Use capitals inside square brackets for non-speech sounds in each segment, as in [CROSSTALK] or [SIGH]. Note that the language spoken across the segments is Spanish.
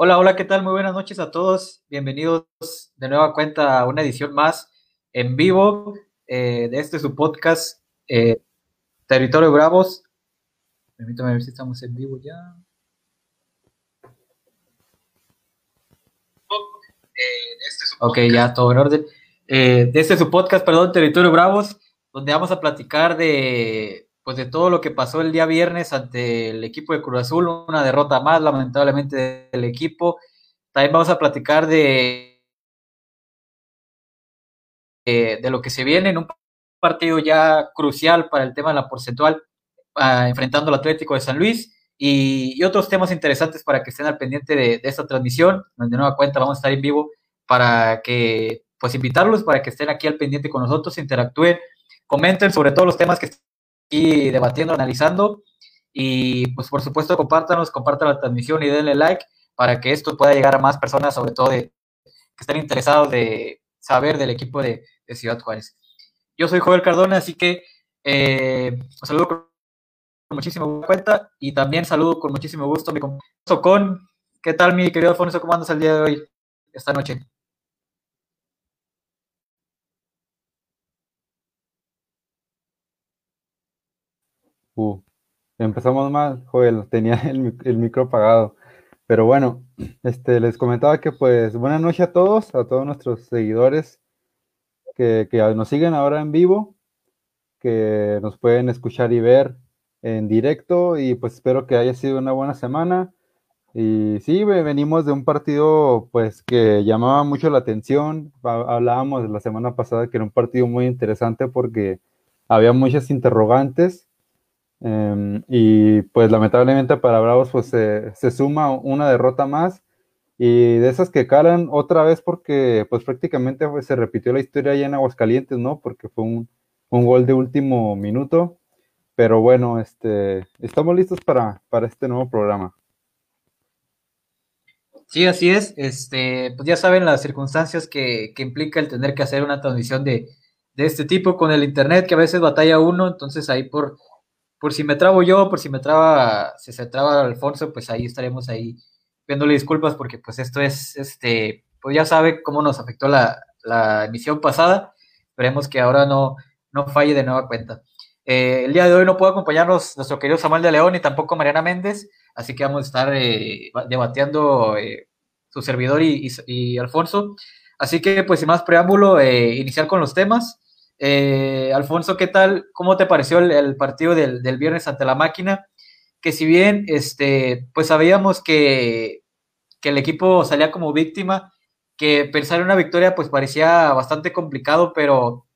Hola, hola, ¿qué tal? Muy buenas noches a todos. Bienvenidos de nueva cuenta a una edición más en vivo eh, de este su podcast eh, Territorio Bravos. Permítame ver si estamos en vivo ya. Ok, ya todo en orden. Eh, de este su podcast, perdón, Territorio Bravos, donde vamos a platicar de pues de todo lo que pasó el día viernes ante el equipo de Cruz Azul, una derrota más lamentablemente del equipo. También vamos a platicar de, de, lo que se viene en un partido ya crucial para el tema de la porcentual, ah, enfrentando al Atlético de San Luis. Y, otros temas interesantes para que estén al pendiente de, esta transmisión. De nueva cuenta vamos a estar en vivo para que, pues invitarlos para que estén aquí al pendiente con nosotros, interactúen, comenten sobre todos los temas que y debatiendo, analizando. Y pues por supuesto compártanos, compartan la transmisión y denle like para que esto pueda llegar a más personas, sobre todo de, que estén interesados de saber del equipo de, Ciudad Juárez. Yo soy Joel Cardona, así que eh, saludo con muchísimo cuenta y también saludo con muchísimo gusto a mi compañero. ¿Qué tal, mi querido Alfonso? ¿Cómo andas el día de hoy, esta noche? Uh, empezamos mal, tenía [LAUGHS] el, el, micro apagado. Pero bueno, este, les comentaba que pues buenas noches a todos, a todos nuestros seguidores que, que nos siguen ahora en vivo, que nos pueden escuchar y ver en directo y pues espero que haya sido una buena semana. Y sí, venimos de un partido pues que llamaba mucho la atención. Hablábamos la semana pasada que era un partido muy interesante porque había muchas interrogantes Em, y pues lamentablemente para Bravos pues se, suma una derrota más y de esas que calan otra vez porque pues prácticamente pues, se repitió la historia allá en Aguascalientes, ¿no? Porque fue un, gol de último minuto. Pero bueno, este, estamos listos para, para este nuevo programa. Sí, así es. Este, pues ya saben las circunstancias que, que implica el tener que hacer una transmisión de, de este tipo con el internet, que a veces batalla uno, entonces ahí por, por si me trabo yo, por si me traba, si se traba Alfonso, pues ahí estaremos ahí pidiéndole disculpas porque pues esto es, este, pues ya sabe cómo nos afectó la, emisión pasada. Esperemos que ahora no, no falle de nueva cuenta. Eh, el día de hoy no puedo acompañarnos nuestro querido Samuel de León y tampoco Mariana Méndez, así que vamos a estar eh, debatiendo eh, su servidor y, y, Alfonso. Así que pues sin más preámbulo, iniciar con los temas. Eh, Alfonso, ¿qué tal? ¿Cómo te pareció el, partido del, viernes ante la máquina? Que si bien, este, pues sabíamos que, el equipo salía como víctima, que pensar en una victoria pues parecía bastante complicado, pero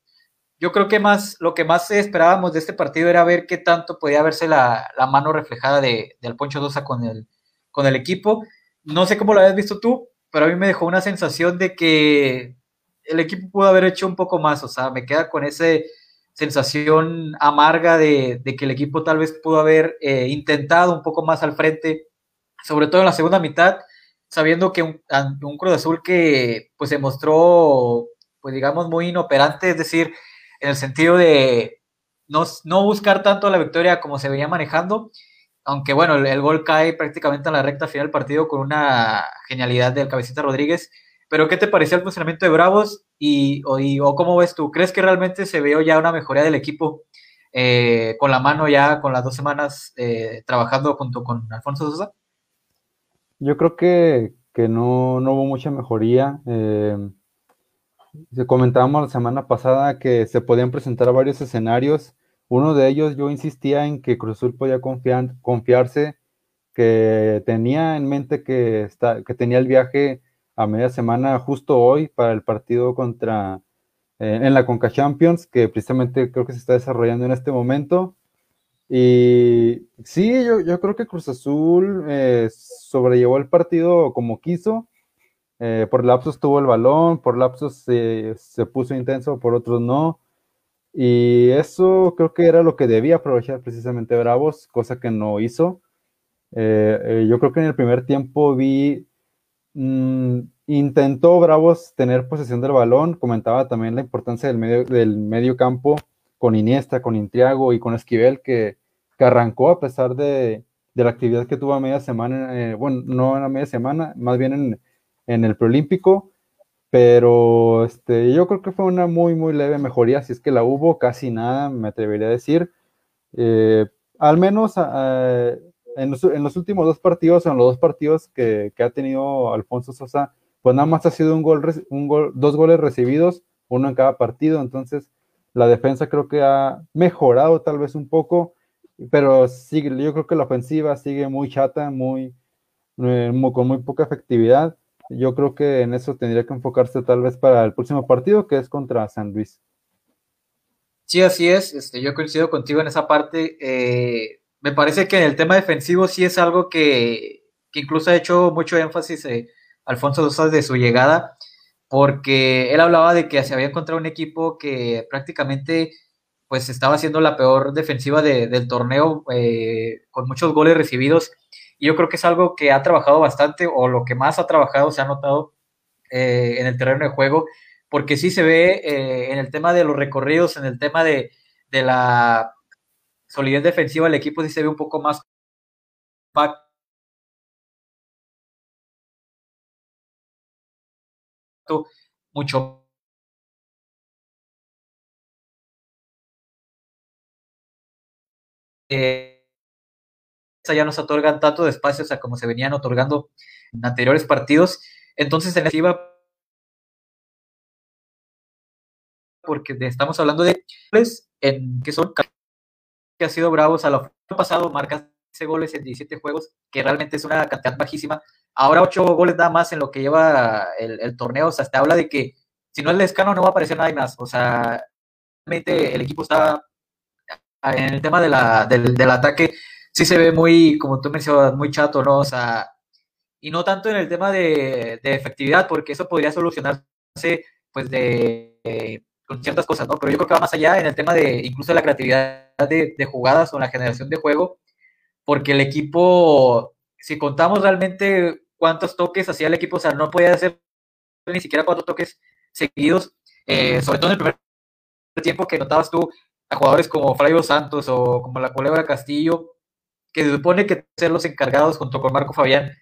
yo creo que más, lo que más esperábamos de este partido era ver qué tanto podía verse la, mano reflejada de, de Alfonso Dosa con el, con el equipo. No sé cómo lo habías visto tú, pero a mí me dejó una sensación de que el equipo pudo haber hecho un poco más, o sea, me queda con esa sensación amarga de, que el equipo tal vez pudo haber eh, intentado un poco más al frente, sobre todo en la segunda mitad, sabiendo que un, un Cruz Azul que pues se mostró, pues digamos, muy inoperante, es decir, en el sentido de no, no buscar tanto la victoria como se venía manejando, aunque bueno, el, gol cae prácticamente en la recta final del partido con una genialidad del cabecita Rodríguez, pero ¿qué te pareció el funcionamiento de Bravos y, o, cómo ves tú? ¿Crees que realmente se vio ya una mejoría del equipo eh, con la mano ya con las dos semanas eh, trabajando junto con Alfonso Sosa? Yo creo que, no, hubo mucha mejoría. Eh, comentábamos la semana pasada que se podían presentar varios escenarios. Uno de ellos yo insistía en que Cruz Azul podía confiar, confiarse, que tenía en mente que, está, que tenía el viaje a media semana justo hoy para el partido contra eh, en la Conca Champions, que precisamente creo que se está desarrollando en este momento. Y sí, yo, yo creo que Cruz Azul eh, sobrellevó el partido como quiso. Eh, por lapsos tuvo el balón, por lapsos se, se puso intenso, por otros no. Y eso creo que era lo que debía aprovechar precisamente Bravos, cosa que no hizo. yo creo que en el primer tiempo vi Mm, intentó Bravos tener posesión del balón, comentaba también la importancia del medio, del medio campo con Iniesta, con Intriago y con Esquivel, que, arrancó a pesar de, de la actividad que tuvo a media semana, eh, bueno, no en media semana, más bien en, en el preolímpico, pero este, yo creo que fue una muy, muy leve mejoría, si es que la hubo, casi nada, me atrevería a decir. Eh, al menos en, los, últimos dos partidos, en los dos partidos que, ha tenido Alfonso Sosa, pues nada más ha sido un gol, dos goles recibidos, uno en cada partido, entonces la defensa creo que ha mejorado tal vez un poco, pero sigue, yo creo que la ofensiva sigue muy chata, muy, eh, con muy poca efectividad. Yo creo que en eso tendría que enfocarse tal vez para el próximo partido, que es contra San Luis. Sí, así es. Este, yo coincido contigo en esa parte. Eh, me parece que en el tema defensivo sí es algo que, incluso ha hecho mucho énfasis eh, Alfonso Dosas de su llegada, porque él hablaba de que se había encontrado un equipo que prácticamente pues estaba haciendo la peor defensiva del torneo, eh, con muchos goles recibidos. Y yo creo que es algo que ha trabajado bastante, o lo que más ha trabajado, se ha notado eh, en el terreno de juego, porque sí se ve en el tema de los recorridos, en el tema de, la solidez defensiva, el equipo sí se ve un poco más mucho eh, ya nos otorgan tanto de espacio, o sea, como se venían otorgando en anteriores partidos. Entonces, en la iba porque estamos hablando de en que son que ha sido bravos a lo pasado, marcas goles en 17 juegos, que realmente es una cantidad bajísima. Ahora 8 goles nada más en lo que lleva el, torneo, o sea, te habla de que si no es Lescano no va a aparecer nada más, o sea, realmente el equipo está en el tema de la, del, del ataque sí se ve muy, como tú mencionas, muy chato, ¿no? O sea, y no tanto en el tema de, efectividad, porque eso podría solucionarse, pues, de, ciertas cosas, ¿no? Pero yo creo que va más allá en el tema de incluso la creatividad de, jugadas o la generación de juego, porque el equipo, si contamos realmente cuántos toques hacía el equipo, o sea, no podía hacer ni siquiera cuatro toques seguidos, eh, sobre todo en el primer tiempo que notabas tú a jugadores como Flavio Santos o como la Culebra Castillo, que se supone que ser los encargados junto con Marco Fabián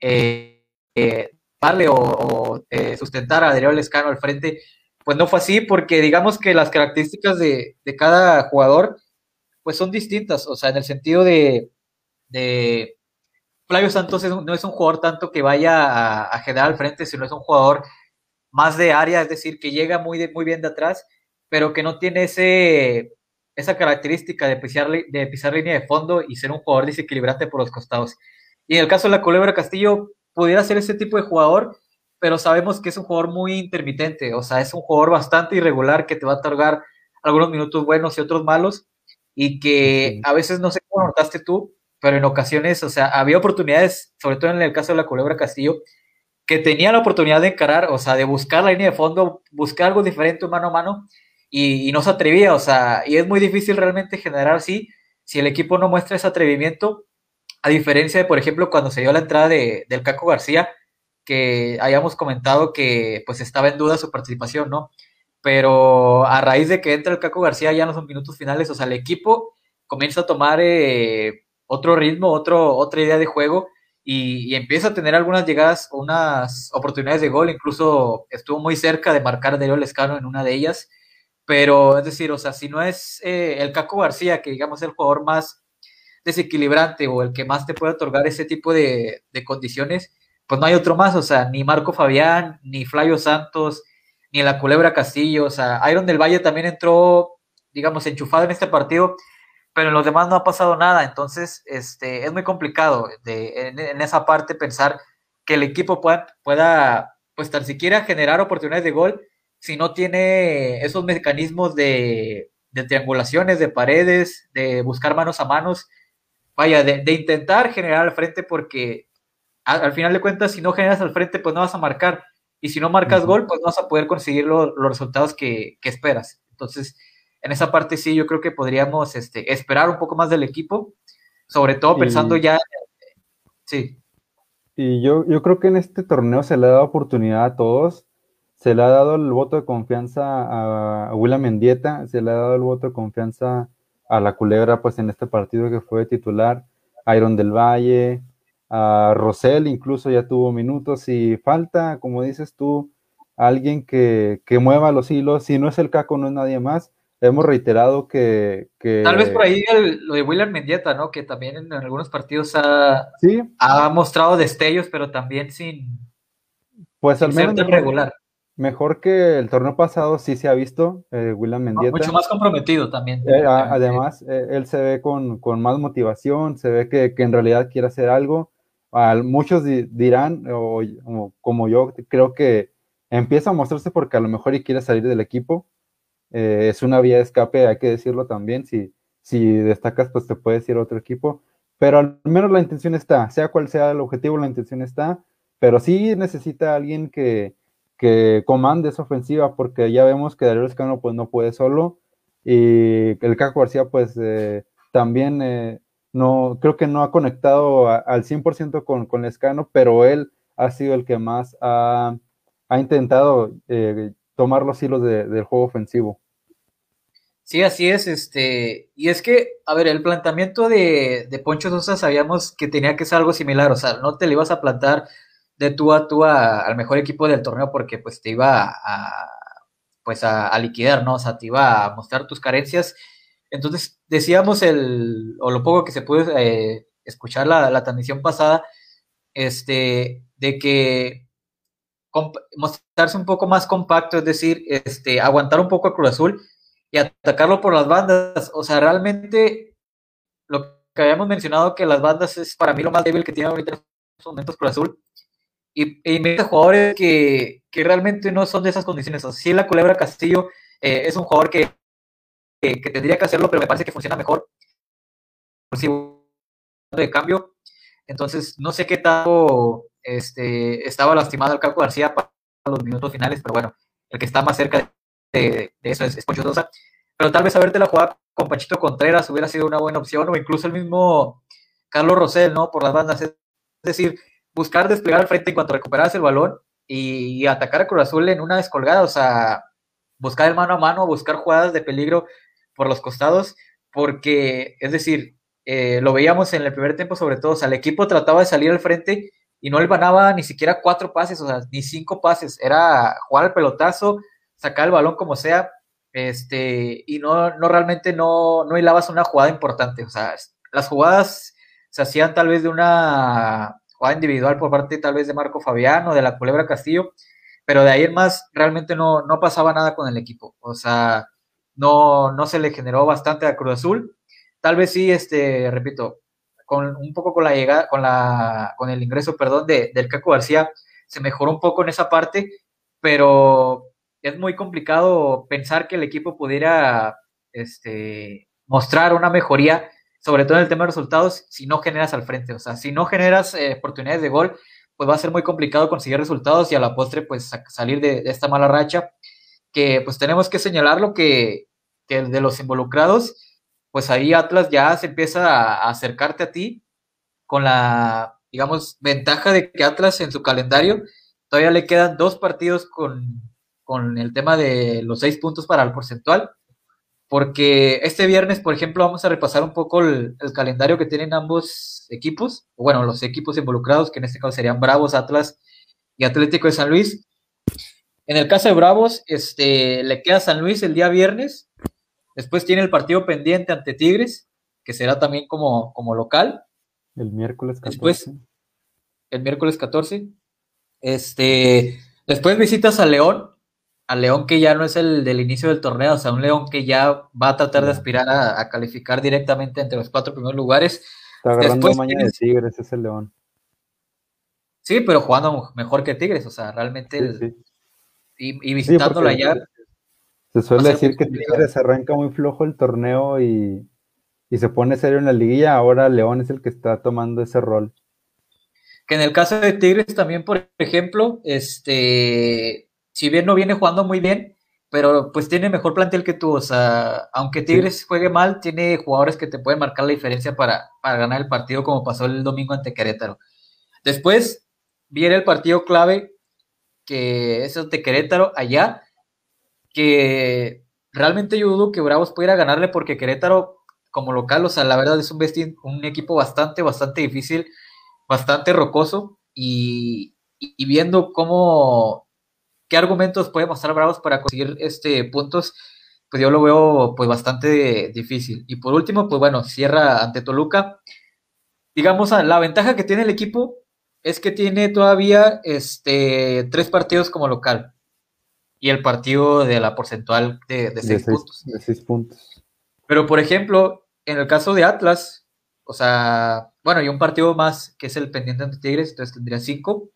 eh, eh, darle o, eh, sustentar a Adrián Lescano al frente, pues no fue así porque digamos que las características de, cada jugador pues son distintas, o sea, en el sentido de, de Flavio Santos no es un jugador tanto que vaya a, a, generar al frente, sino es un jugador más de área, es decir, que llega muy, muy bien de atrás, pero que no tiene ese, esa característica de pisar, de pisar línea de fondo y ser un jugador desequilibrante por los costados. Y en el caso de la Culebra Castillo, pudiera ser ese tipo de jugador, pero sabemos que es un jugador muy intermitente, o sea, es un jugador bastante irregular que te va a otorgar algunos minutos buenos y otros malos, y que a veces no sé cómo notaste tú, pero en ocasiones, o sea, había oportunidades, sobre todo en el caso de la Culebra Castillo, que tenía la oportunidad de encarar, o sea, de buscar la línea de fondo, buscar algo diferente mano a mano, y, no se atrevía, o sea, y es muy difícil realmente generar así si el equipo no muestra ese atrevimiento, a diferencia de, por ejemplo, cuando se dio la entrada de, del Caco García, que hayamos comentado que pues estaba en duda su participación, ¿no? Pero a raíz de que entra el Caco García ya en los minutos finales, o sea, el equipo comienza a tomar eh, otro ritmo, otro, otra idea de juego y, empieza a tener algunas llegadas, unas oportunidades de gol, incluso estuvo muy cerca de marcar a Darío Lescano en una de ellas pero es decir, o sea, si no es eh, el Caco García, que digamos es el jugador más desequilibrante o el que más te puede otorgar ese tipo de, condiciones, pues no hay otro más, o sea, ni Marco Fabián, ni Flavio Santos, ni la Culebra Castillo, o sea, Iron del Valle también entró, digamos, enchufado en este partido, pero en los demás no ha pasado nada, entonces este, es muy complicado de, en, esa parte pensar que el equipo pueda, pueda, pues tan siquiera generar oportunidades de gol si no tiene esos mecanismos de, triangulaciones, de paredes, de buscar manos a manos, vaya, de, intentar generar al frente porque al, final de cuentas, si no generas al frente, pues no vas a marcar. Y si no marcas gol, pues no vas a poder conseguir los resultados que, esperas. Entonces, en esa parte sí, yo creo que podríamos este, esperar un poco más del equipo, sobre todo pensando ya, sí. Y yo, yo creo que en este torneo se le ha dado oportunidad a todos se le ha dado el voto de confianza a, William Mendieta, se le ha dado el voto de confianza a la culebra, pues en este partido que fue titular. Iron del Valle, a Rosell incluso ya tuvo minutos y falta, como dices tú, alguien que, que mueva los hilos. Si no es el Caco, no es nadie más hemos reiterado que, Tal vez por ahí lo de William Mendieta, ¿no? Que también en, algunos partidos ha, ha mostrado destellos, pero también sin, pues al menos mejor, regular. Mejor que el torneo pasado sí se ha visto eh, William Mendieta. mucho más comprometido también. Eh, además, eh, él se ve con, con, más motivación, se ve que, que en realidad quiere hacer algo. Muchos dirán, o, como yo, creo que empieza a mostrarse porque a lo mejor y quiere salir del equipo. Eh, es una vía de escape, hay que decirlo también, si, si destacas, pues te puedes ir a otro equipo, pero al menos la intención está, sea cual sea el objetivo, la intención está, pero sí necesita alguien que, que comande esa ofensiva, porque ya vemos que Darío Escano pues no puede solo, y el Caco García pues eh, también eh, no, creo que no ha conectado al 100% con, con Escano, pero él ha sido el que más ha, ha intentado tomar los hilos del juego ofensivo. Sí, así es, este, y es que, a ver, el planteamiento de, de Poncho Sosa sabíamos que tenía que ser algo similar, o sea, no te le ibas a plantar de tú a tú al mejor equipo del torneo porque pues te iba a, pues a, liquidar, ¿no? O sea, te iba a mostrar tus carencias. Entonces, decíamos el, o lo poco que se pudo eh, escuchar la, la transmisión pasada, este, de que mostrarse un poco más compacto, es decir, este, aguantar un poco a Cruz Azul y atacarlo por las bandas. O sea, realmente lo que habíamos mencionado que las bandas es para mí lo más débil que tiene ahorita en estos momentos Cruz Azul. Y, y mete jugadores que, que, realmente no son de esas condiciones. O sea, sí, la Culebra Castillo eh, es un jugador que, que, tendría que hacerlo, pero me parece que funciona mejor. De cambio. Entonces, no sé qué tanto este, estaba lastimado el Caco García para los minutos finales, pero bueno, el que está más cerca de, eso es, es Poncho Sosa. Pero tal vez haberte la jugada con Pachito Contreras hubiera sido una buena opción, o incluso el mismo Carlos Rosell, ¿no? Por las bandas. Es decir, buscar desplegar al frente en cuanto recuperas el balón y, atacar a Cruz Azul en una descolgada, o sea, buscar el mano a mano, buscar jugadas de peligro por los costados, porque, es decir, eh, lo veíamos en el primer tiempo sobre todo, o sea, el equipo trataba de salir al frente y no le ganaba ni siquiera cuatro pases, o sea, ni cinco pases, era jugar el pelotazo, sacar el balón como sea, este, y no, no realmente no, no hilabas una jugada importante, o sea, las jugadas se hacían tal vez de una jugada individual por parte tal vez de Marco Fabiano, de la Culebra Castillo, pero de ahí en más realmente no, no pasaba nada con el equipo, o sea, no, no se le generó bastante a Cruz Azul, tal vez sí, este, repito, con un poco con la llegada, con la, con el ingreso, perdón, de, del Caco García, se mejoró un poco en esa parte, pero es muy complicado pensar que el equipo pudiera este, mostrar una mejoría, sobre todo en el tema de resultados, si no generas al frente. O sea, si no generas eh, oportunidades de gol, pues va a ser muy complicado conseguir resultados y a la postre, pues salir de, esta mala racha, que pues tenemos que señalarlo que, que de los involucrados, pues ahí Atlas ya se empieza a acercarte a ti con la, digamos, ventaja de que Atlas en su calendario todavía le quedan dos partidos con, el tema de los seis puntos para el porcentual, porque este viernes, por ejemplo, vamos a repasar un poco el, calendario que tienen ambos equipos, bueno, los equipos involucrados, que en este caso serían Bravos, Atlas y Atlético de San Luis. En el caso de Bravos, este, le queda San Luis el día viernes, Después tiene el partido pendiente ante Tigres, que será también como, como local. El miércoles 14. Después, el miércoles 14. Este, después visitas a León, a León que ya no es el del inicio del torneo, o sea, un León que ya va a tratar de aspirar a, calificar directamente entre los cuatro primeros lugares. Está agarrando mañana de Tigres, es el León. Sí, pero jugando mejor que Tigres, o sea, realmente. Y, visitándolo allá. Se suele decir que Tigres arranca muy flojo el torneo y, se pone serio en la liguilla. Ahora León es el que está tomando ese rol. Que en el caso de Tigres también, por ejemplo, este, si bien no viene jugando muy bien, pero pues tiene mejor plantel que tú. O sea, aunque Tigres juegue mal, tiene jugadores que te pueden marcar la diferencia para, para ganar el partido, como pasó el domingo ante Querétaro. Después viene el partido clave, que es ante Querétaro allá que realmente yo dudo que Bravos pudiera ganarle porque Querétaro como local, o sea, la verdad es un, un equipo bastante, bastante difícil, bastante rocoso y, y viendo cómo, qué argumentos puede mostrar Bravos para conseguir este puntos, pues yo lo veo pues bastante difícil. Y por último, pues bueno, cierra ante Toluca. Digamos, la ventaja que tiene el equipo es que tiene todavía este, tres partidos como local y el partido de la porcentual de, seis, puntos. De seis puntos. Pero, por ejemplo, en el caso de Atlas, o sea, bueno, y un partido más que es el pendiente ante Tigres, entonces tendría cinco.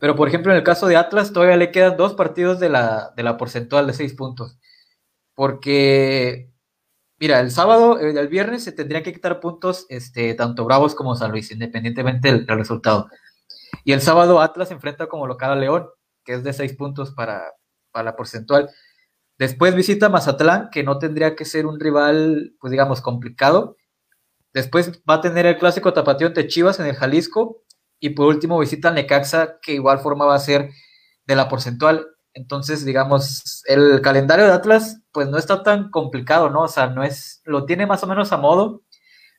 Pero, por ejemplo, en el caso de Atlas, todavía le quedan dos partidos de la, de la porcentual de seis puntos. Porque, mira, el sábado, el viernes se tendrían que quitar puntos este, tanto Bravos como San Luis, independientemente del, resultado. Y el sábado Atlas enfrenta como local a León, que es de seis puntos para, para la porcentual. Después visita Mazatlán, que no tendría que ser un rival, pues digamos, complicado. Después va a tener el clásico tapatío ante Chivas en el Jalisco. Y por último visita Necaxa, que igual forma va a ser de la porcentual. Entonces, digamos, el calendario de Atlas, pues no está tan complicado, ¿no? O sea, no es, lo tiene más o menos a modo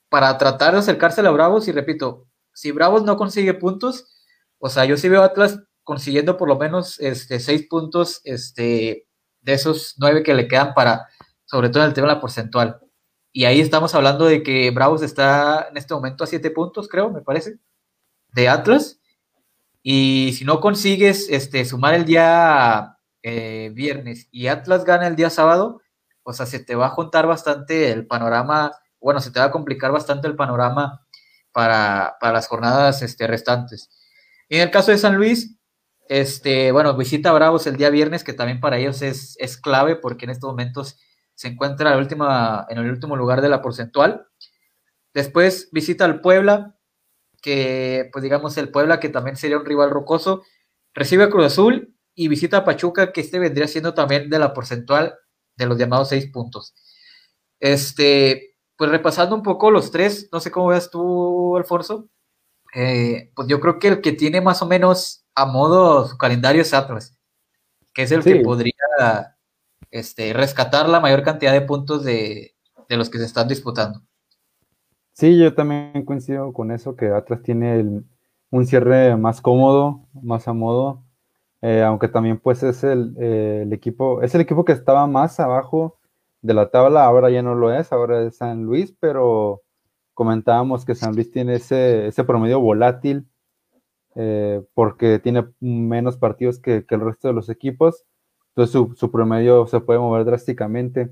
para tratar de acercarse a Bravos. Y repito, si Bravos no consigue puntos, o sea, yo sí veo Atlas consiguiendo por lo menos este, seis puntos este, de esos nueve que le quedan para, sobre todo en el tema de la porcentual. Y ahí estamos hablando de que Bravos está en este momento a siete puntos, creo, me parece, de Atlas. Y si no consigues este, sumar el día eh, viernes y Atlas gana el día sábado, o sea, se te va a juntar bastante el panorama, bueno, se te va a complicar bastante el panorama para, las jornadas este, restantes. en el caso de San Luis, este, bueno, visita a Bravos el día viernes, que también para ellos es, es clave porque en estos momentos se encuentra la última, en el último lugar de la porcentual. Después visita al Puebla, que pues digamos el Puebla, que también sería un rival rocoso, recibe a Cruz Azul y visita a Pachuca, que este vendría siendo también de la porcentual de los llamados seis puntos. Este, pues repasando un poco los tres, no sé cómo ves tú, Alfonso, eh, pues yo creo que el que tiene más o menos a modo su calendario es Atlas, que es el que podría este, rescatar la mayor cantidad de puntos de, de los que se están disputando. Sí, yo también coincido con eso, que Atlas tiene un cierre más cómodo, más a modo, eh, aunque también pues es el, eh, el, equipo, es el equipo que estaba más abajo de la tabla, ahora ya no lo es, ahora es San Luis, pero comentábamos que San Luis tiene ese, ese promedio volátil eh, porque tiene menos partidos que, el resto de los equipos, entonces su, promedio se puede mover drásticamente.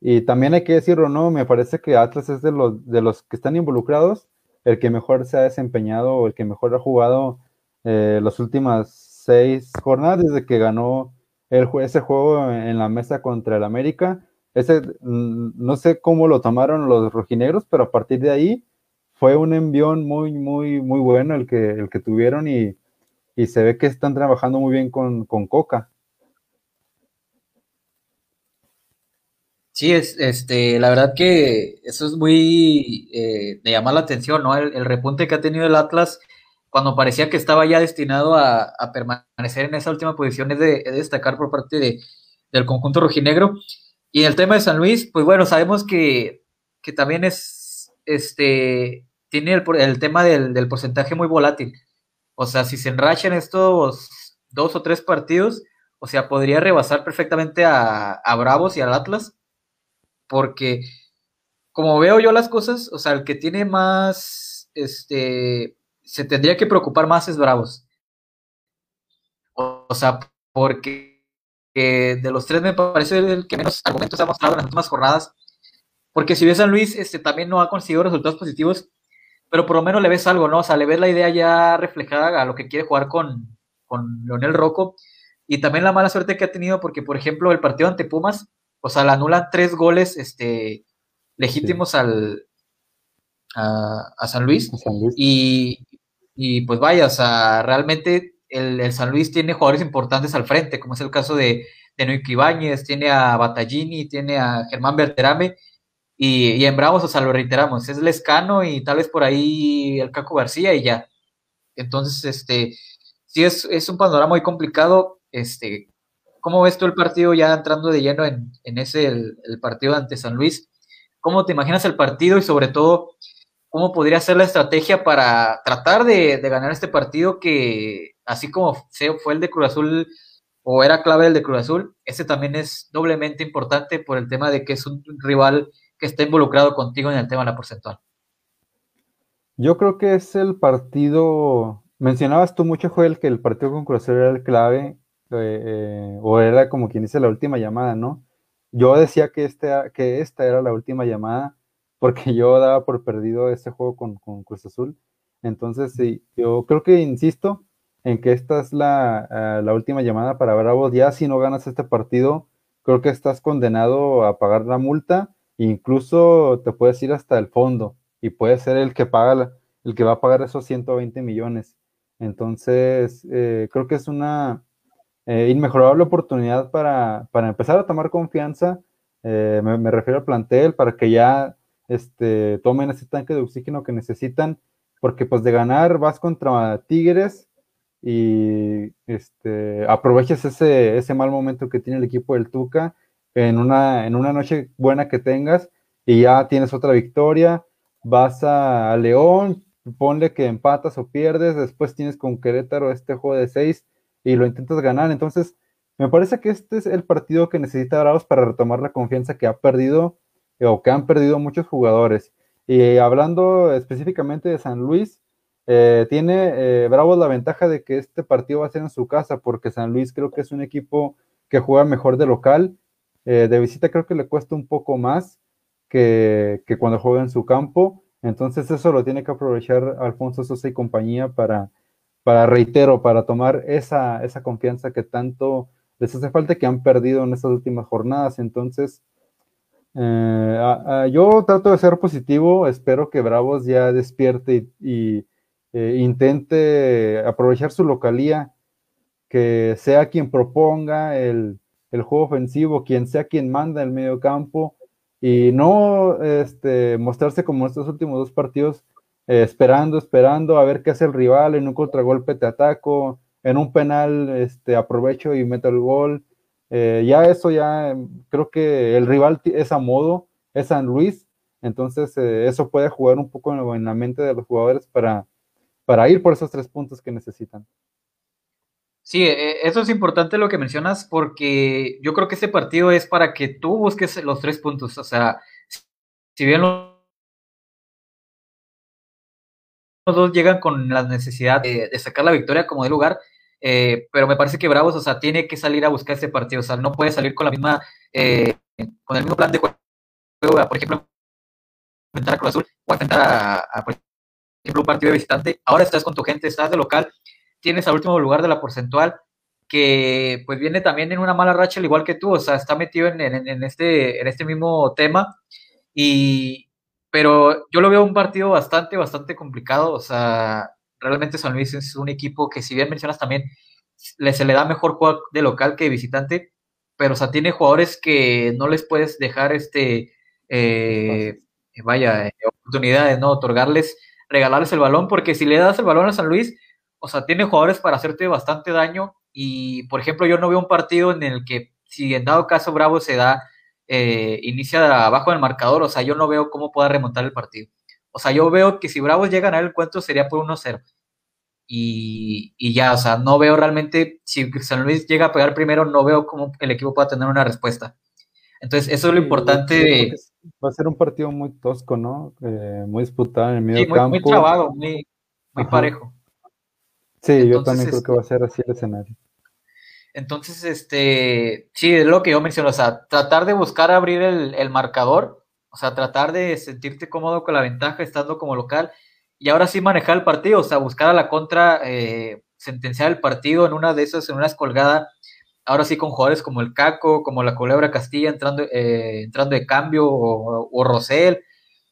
Y también hay que decirlo, ¿no? Me parece que Atlas es de los, de los que están involucrados, el que mejor se ha desempeñado o el que mejor ha jugado eh, las últimas seis jornadas desde que ganó el, ese juego en la mesa contra el América. Ese, mm, no sé cómo lo tomaron los rojinegros, pero a partir de ahí fue un envión muy, muy, muy bueno el que, el que tuvieron y, y se ve que están trabajando muy bien con, con Coca. Sí, es, este, la verdad que eso es muy eh, de llamar la atención, ¿no? El, repunte que ha tenido el Atlas cuando parecía que estaba ya destinado a, permanecer en esa última posición es de, destacar por parte de, del conjunto rojinegro. Y en el tema de San Luis, pues bueno, sabemos que, que también es, este, tiene el, el tema del, del, porcentaje muy volátil. O sea, si se enrachan estos dos o tres partidos, o sea, podría rebasar perfectamente a, a Bravos y al Atlas porque como veo yo las cosas, o sea, el que tiene más, este, se tendría que preocupar más es Bravos. O, sea, porque de los tres me parece el que menos argumentos ha mostrado en las últimas jornadas. Porque si ves a Luis, este también no ha conseguido resultados positivos, pero por lo menos le ves algo, ¿no? O sea, le ves la idea ya reflejada a lo que quiere jugar con, con Leonel Rocco. Y también la mala suerte que ha tenido, porque, por ejemplo, el partido ante Pumas, o sea, le anulan tres goles este, legítimos al, a, San Luis. Y, y, pues vaya, o sea, realmente el, San Luis tiene jugadores importantes al frente, como es el caso de, de Noik Ibáñez, tiene a Battaglini, tiene a Germán Berterame. Y, y en Bravos, o sea, lo reiteramos, es Lescano y tal vez por ahí el Caco García y ya. Entonces, este, sí es, es un panorama muy complicado. Este, ¿Cómo ves tú el partido ya entrando de lleno en, ese, el, partido ante San Luis? cómo te imaginas el partido y sobre todo cómo podría ser la estrategia para tratar de, ganar este partido que, así como fue el de Cruz Azul o era clave el de Cruz Azul, este también es doblemente importante por el tema de que es un rival que está involucrado contigo en el tema de la porcentual. Yo creo que es el partido, mencionabas tú mucho, Joel, que el partido con Cruz Azul era el clave, eh, o era como quien dice la última llamada, ¿no? Yo decía que, este, que esta era la última llamada porque [LAUGHS] yo daba por perdido ese juego con, con Cruz Azul. Entonces, sí, yo creo que insisto en que esta es la, eh, la, última llamada para Bravos. Ya si no ganas este partido, creo que estás condenado a pagar la multa. Incluso te puedes ir hasta el fondo y puede ser el que paga, el que va a pagar esos 120 millones. Entonces, eh, creo que es una eh, inmejorable oportunidad para, para, empezar a tomar confianza. Me, me, refiero al plantel para que ya este, tomen ese tanque de oxígeno que necesitan, porque pues de ganar vas contra Tigres y este, ese, ese mal momento que tiene el equipo del Tuca en una, en una noche buena que tengas y ya tienes otra victoria, vas a, León, ponle que empatas o pierdes, después tienes con Querétaro este juego de seis y lo intentas ganar, entonces me parece que este es el partido que necesita Bravos para retomar la confianza que ha perdido o que han perdido muchos jugadores. Y hablando específicamente de San Luis, eh, tiene eh, Bravos la ventaja de que este partido va a ser en su casa, porque San Luis creo que es un equipo que juega mejor de local. Eh, de visita creo que le cuesta un poco más que, cuando juega en su campo. Entonces eso lo tiene que aprovechar Alfonso Sosa y compañía para, para reitero, para tomar esa, esa confianza que tanto les hace falta que han perdido en estas últimas jornadas. Entonces, eh, yo trato de ser positivo, espero que Bravos ya despierte y, eh, intente aprovechar su localía, que sea quien proponga el, juego ofensivo, quien sea quien manda el medio campo y no este, mostrarse como estos últimos dos partidos eh, esperando, esperando a ver qué hace el rival, en un contragolpe te ataco, en un penal este, aprovecho y meto el gol. Eh, ya eso ya creo que el rival es a modo, es San Luis, entonces eh, eso puede jugar un poco en, la mente de los jugadores para, para ir por esos tres puntos que necesitan. Sí, e, eso es importante lo que mencionas porque yo creo que este partido es para que tú busques los tres puntos. O sea, si bien los dos llegan con la necesidad de, sacar la victoria como de lugar, eh, pero me parece que Bravos, o sea, tiene que salir a buscar este partido, o sea, no puede salir con la misma, eh, con el mismo plan de juego, por ejemplo, enfrentar a Cruz Azul o enfrentar a, ejemplo, un partido de visitante, ahora estás con tu gente, estás de local, tienes al último lugar de la porcentual, que pues viene también en una mala racha al igual que tú, o sea, está metido en, en, este, en este mismo tema, y, pero yo lo veo un partido bastante, bastante complicado, o sea, realmente San Luis es un equipo que si bien mencionas también, se le da mejor jugar de local que de visitante, pero o sea, tiene jugadores que no les puedes dejar este, eh, vaya, eh, oportunidades, ¿no? Otorgarles, regalarles el balón, porque si le das el balón a San Luis, o sea, tiene jugadores para hacerte bastante daño y, por ejemplo, yo no veo un partido en el que si en dado caso Bravo se da, eh, inicia abajo del marcador, o sea, yo no veo cómo pueda remontar el partido. O sea, yo veo que si Bravos llega a ganar el encuentro sería por 1-0. Y, y, ya, o sea, no veo realmente, si San Luis llega a pegar primero, no veo cómo el equipo pueda tener una respuesta. Entonces, eso es lo importante de... Va a ser un partido muy tosco, ¿no? Eh, muy disputado en el medio campo. Muy trabado, muy, muy parejo. Sí, yo también creo que va a ser así el escenario. Entonces, este, sí, es lo que yo menciono, o sea, tratar de buscar abrir el, el marcador o sea, tratar de sentirte cómodo con la ventaja estando como local y ahora sí manejar el partido, o sea, buscar a la contra, eh, sentenciar el partido en una de esas, en una escolgada, ahora sí con jugadores como el Caco, como la Culebra Castilla entrando, eh, entrando de cambio o, o Rosel.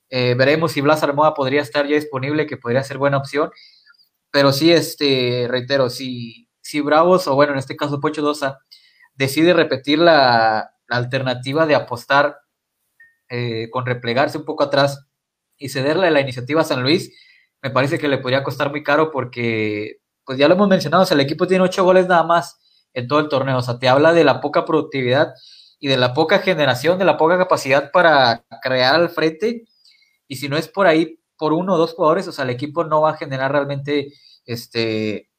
Eh, veremos si Blas Armoa podría estar ya disponible, que podría ser buena opción. Pero sí, este, reitero, si, si Bravos, o bueno, en este caso Pocho Dosa, decide repetir la, alternativa de apostar eh, con replegarse un poco atrás y cederle la iniciativa a San Luis, me parece que le podría costar muy caro porque, pues ya lo hemos mencionado, el equipo tiene ocho goles nada más en todo el torneo, o sea, te habla de la poca productividad y de la poca generación, de la poca capacidad para crear al frente. Y si no es por ahí, por uno o dos jugadores, o sea, el equipo no va a generar realmente, este,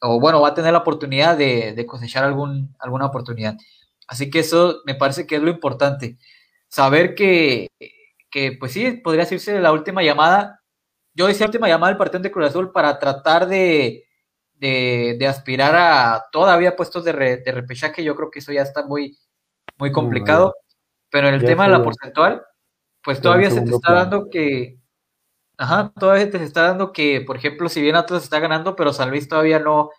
o bueno, va a tener la oportunidad de, cosechar algún, alguna oportunidad. Así que eso me parece que es lo importante. Saber que, que pues sí, podría decirse la última llamada. Yo decía última llamada del partido de Cruz Azul para tratar de, de, aspirar a todavía puestos de, de, repechaje. Yo creo que eso ya está muy, muy complicado. Pero en el tema de la porcentual, pues todavía se te está dando que, ajá, todavía te está dando que, por ejemplo, si bien Atlas está ganando, pero San Luis todavía no,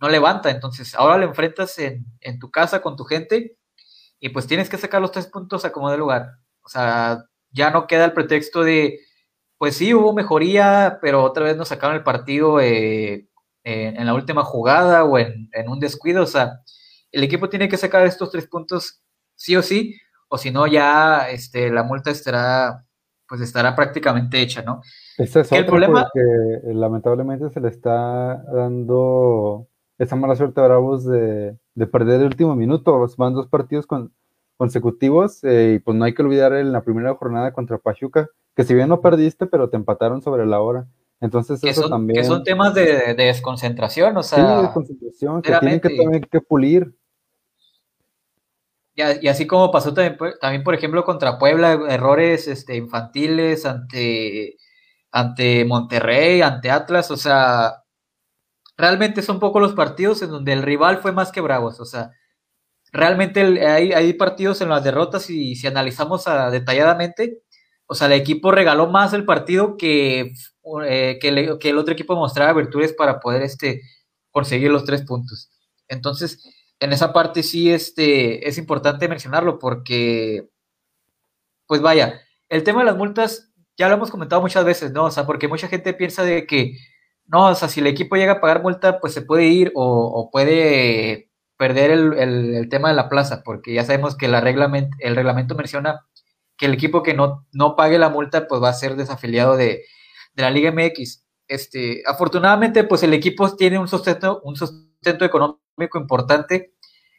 no levanta. Entonces, ahora lo enfrentas en, en tu casa con tu gente y pues tienes que sacar los tres puntos a como de lugar. O sea, ya no queda el pretexto de, pues sí, hubo mejoría, pero otra vez nos sacaron el partido eh, en la última jugada o en, en, un descuido. O sea, el equipo tiene que sacar estos tres puntos sí o sí, o si no ya este, la multa estará, pues estará prácticamente hecha, ¿no? Ese es el problema porque lamentablemente se le está dando esa mala suerte a Bravos de, perder el último minuto. Van dos partidos consecutivos eh, y pues no hay que olvidar en la primera jornada contra Pachuca, que si bien no perdiste, pero te empataron sobre la hora. Entonces eso también... Que son temas de, desconcentración, o sea... Sí, desconcentración, que tienen que también que pulir. Y, así como pasó también, también, por ejemplo, contra Puebla, errores este, infantiles ante, ante Monterrey, ante Atlas, o sea, realmente son pocos los partidos en donde el rival fue más que Bravos, o sea, realmente hay, hay, partidos en las derrotas y si analizamos detalladamente, o sea, el equipo regaló más el partido que, eh, que, el otro equipo mostraba virtudes para poder este, conseguir los tres puntos. Entonces, en esa parte sí este, es importante mencionarlo porque, pues vaya, el tema de las multas ya lo hemos comentado muchas veces, ¿no? O sea, porque mucha gente piensa de que, no, o sea, si el equipo llega a pagar multa, pues se puede ir o, puede perder el, tema de la plaza, porque ya sabemos que la el reglamento menciona que el equipo que no, no pague la multa, pues va a ser desafiliado de, de la Liga MX. Este, afortunadamente, pues el equipo tiene un sustento, un sustento económico importante.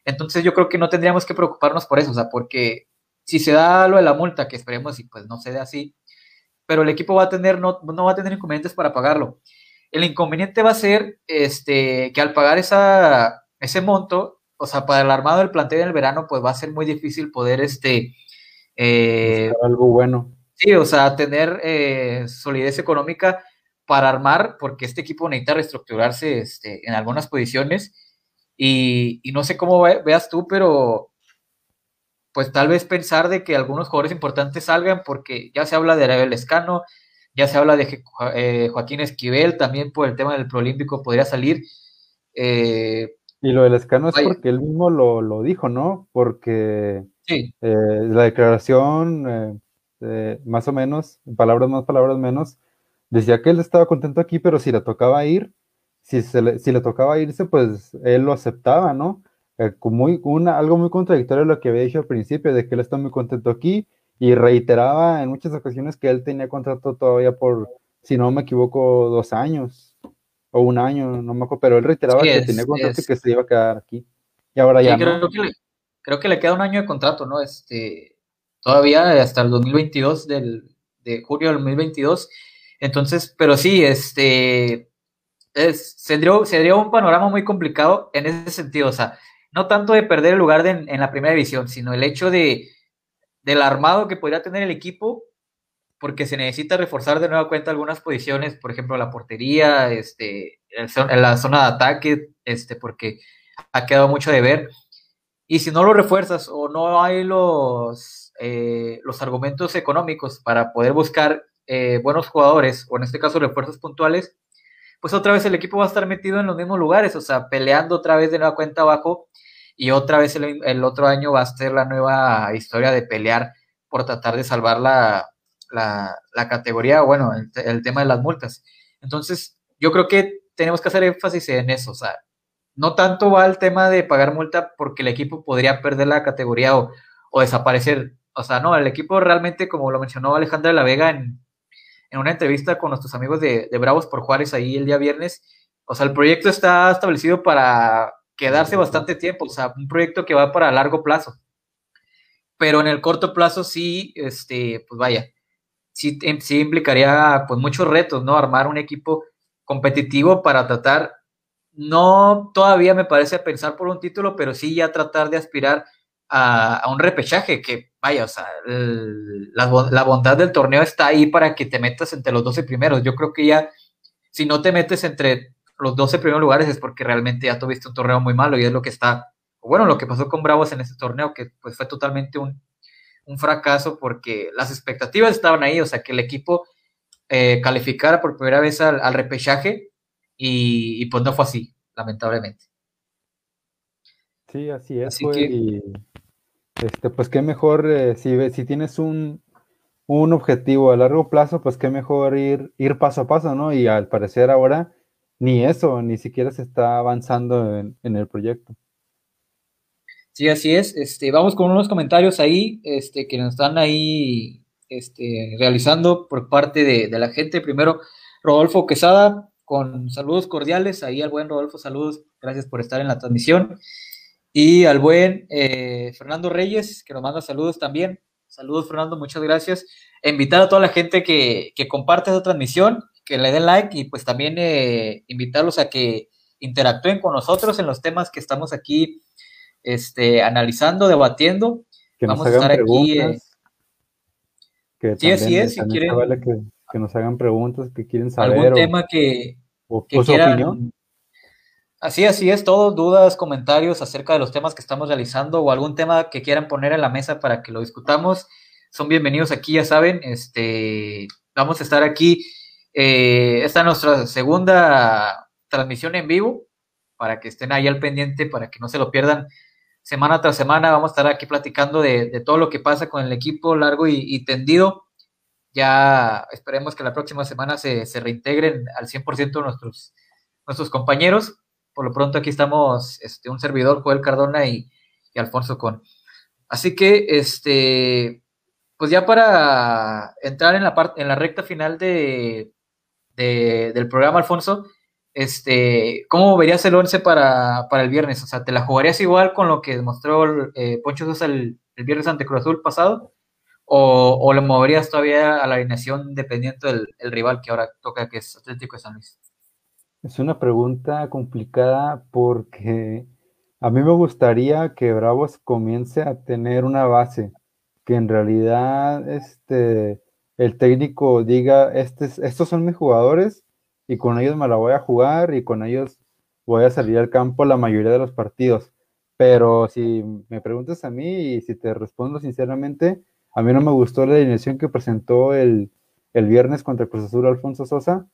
Entonces yo creo que no tendríamos que preocuparnos por eso, o sea, porque si se da lo de la multa, que esperemos y pues no se dé así, pero el equipo va a tener, no, no va a tener inconvenientes para pagarlo. El inconveniente va a ser este, que al pagar esa, ese monto, o sea, para el armado del plantel en el verano, pues va a ser muy difícil poder, este... Eh, algo bueno. Sí, o sea, tener eh, solidez económica para armar, porque este equipo necesita reestructurarse este, en algunas posiciones y, no sé cómo veas tú, pero pues tal vez pensar de que algunos jugadores importantes salgan, porque ya se habla de Arabel Escano, ya se habla de eh, Joaquín Esquivel, también por el tema del Prolímpico podría salir. Eh, y lo del Escano es porque él mismo lo, dijo, ¿no? Porque sí. Eh, la declaración, más o menos, palabras más, palabras menos, decía que él estaba contento aquí, pero si le tocaba ir, si, le, si le tocaba irse, pues él lo aceptaba, ¿no? Eh, muy, una, algo muy contradictorio a lo que había dicho al principio, de que él está muy contento aquí y reiteraba en muchas ocasiones que él tenía contrato todavía por, si no me equivoco, dos años o un año, no me acuerdo, pero él reiteraba que tenía contrato y que se iba a quedar aquí. Y ahora ya. Creo, que le, creo que le queda un año de contrato, ¿no? Este, todavía hasta el 2022, del, de julio del 2022. Entonces, pero sí, este, es, se, dio, un panorama muy complicado en ese sentido, o sea, no tanto de perder el lugar en la primera división, sino el hecho de del armado que podría tener el equipo, porque se necesita reforzar de nueva cuenta algunas posiciones, por ejemplo, la portería, este, en la zona de ataque, este, porque ha quedado mucho de ver. Y si no lo refuerzas o no hay los, eh, los argumentos económicos para poder buscar eh, buenos jugadores, o en este caso refuerzos puntuales, pues otra vez el equipo va a estar metido en los mismos lugares, o sea, peleando otra vez de nueva cuenta abajo y otra vez el, otro año va a ser la nueva historia de pelear por tratar de salvar la, la, categoría, bueno, el, tema de las multas. Entonces, yo creo que tenemos que hacer énfasis en eso, o sea, no tanto va el tema de pagar multa porque el equipo podría perder la categoría o, o desaparecer, o sea, no, el equipo realmente, como lo mencionó Alejandra de la Vega en, en una entrevista con nuestros amigos de, Bravos por Juárez ahí el día viernes. O sea, el proyecto está establecido para quedarse bastante tiempo, o sea, un proyecto que va para largo plazo. pero en el corto plazo sí, este, pues vaya, sí, sí implicaría pues muchos retos, ¿no? Armar un equipo competitivo para tratar, no todavía me parece pensar por un título, pero sí ya tratar de aspirar a, un repechaje, que vaya, o sea, la, bondad del torneo está ahí para que te metas entre los 12 primeros. Yo creo que ya, si no te metes entre los 12 primeros lugares es porque realmente ya tuviste un torneo muy malo y es lo que está, bueno, lo que pasó con Bravos en ese torneo, que pues fue totalmente un, fracaso porque las expectativas estaban ahí, o sea, que el equipo eh, calificara por primera vez al, repechaje y, pues no fue así, lamentablemente. Sí, así es. y este, pues qué mejor, eh, si, si tienes un, objetivo a largo plazo, pues qué mejor ir, ir paso a paso, ¿no? Y al parecer ahora ni eso, ni siquiera se está avanzando en, el proyecto. Sí, así es. Este, vamos con unos comentarios ahí, este, que nos están ahí este, realizando por parte de, de la gente. Primero, Rodolfo Quesada, con saludos cordiales. Ahí al buen Rodolfo, saludos. Gracias por estar en la transmisión. Y al buen eh, Fernando Reyes, que nos manda saludos también. Saludos, Fernando, muchas gracias. invitar a toda la gente que, comparte esta transmisión, que le den like y pues también eh, invitarlos a que interactúen con nosotros en los temas que estamos aquí este, analizando, debatiendo. Que nos Vamos hagan a estar preguntas, aquí. Eh, sí, así es. Si quieren, que, nos hagan preguntas, que quieren saber. Algún tema que, que quieran, Así, así es, todos dudas, comentarios acerca de los temas que estamos realizando o algún tema que quieran poner en la mesa para que lo discutamos, son bienvenidos aquí, ya saben, este, vamos a estar aquí, eh, esta es nuestra segunda transmisión en vivo, para que estén ahí al pendiente, para que no se lo pierdan semana tras semana, vamos a estar aquí platicando de, todo lo que pasa con el equipo largo y, tendido, ya esperemos que la próxima semana se, se reintegren al 100% nuestros, nuestros compañeros por lo pronto aquí estamos, este, un servidor, Joel Cardona y, Alfonso Con. Así que, este, pues ya para entrar en la parte, en la recta final de, del programa, Alfonso, este, ¿cómo verías el 11 para, el viernes? O sea, ¿te la jugarías igual con lo que demostró eh, Poncho Sosa el, viernes ante Cruz Azul pasado? O, ¿O, le moverías todavía a la alineación dependiendo del rival que ahora toca, que es Atlético de San Luis? Es una pregunta complicada porque a mí me gustaría que Bravos comience a tener una base, que en realidad este, el técnico diga, estos son mis jugadores y con ellos me la voy a jugar y con ellos voy a salir al campo la mayoría de los partidos. Pero si me preguntas a mí y si te respondo sinceramente, a mí no me gustó la alineación que presentó el, el viernes contra el profesor Alfonso Sosa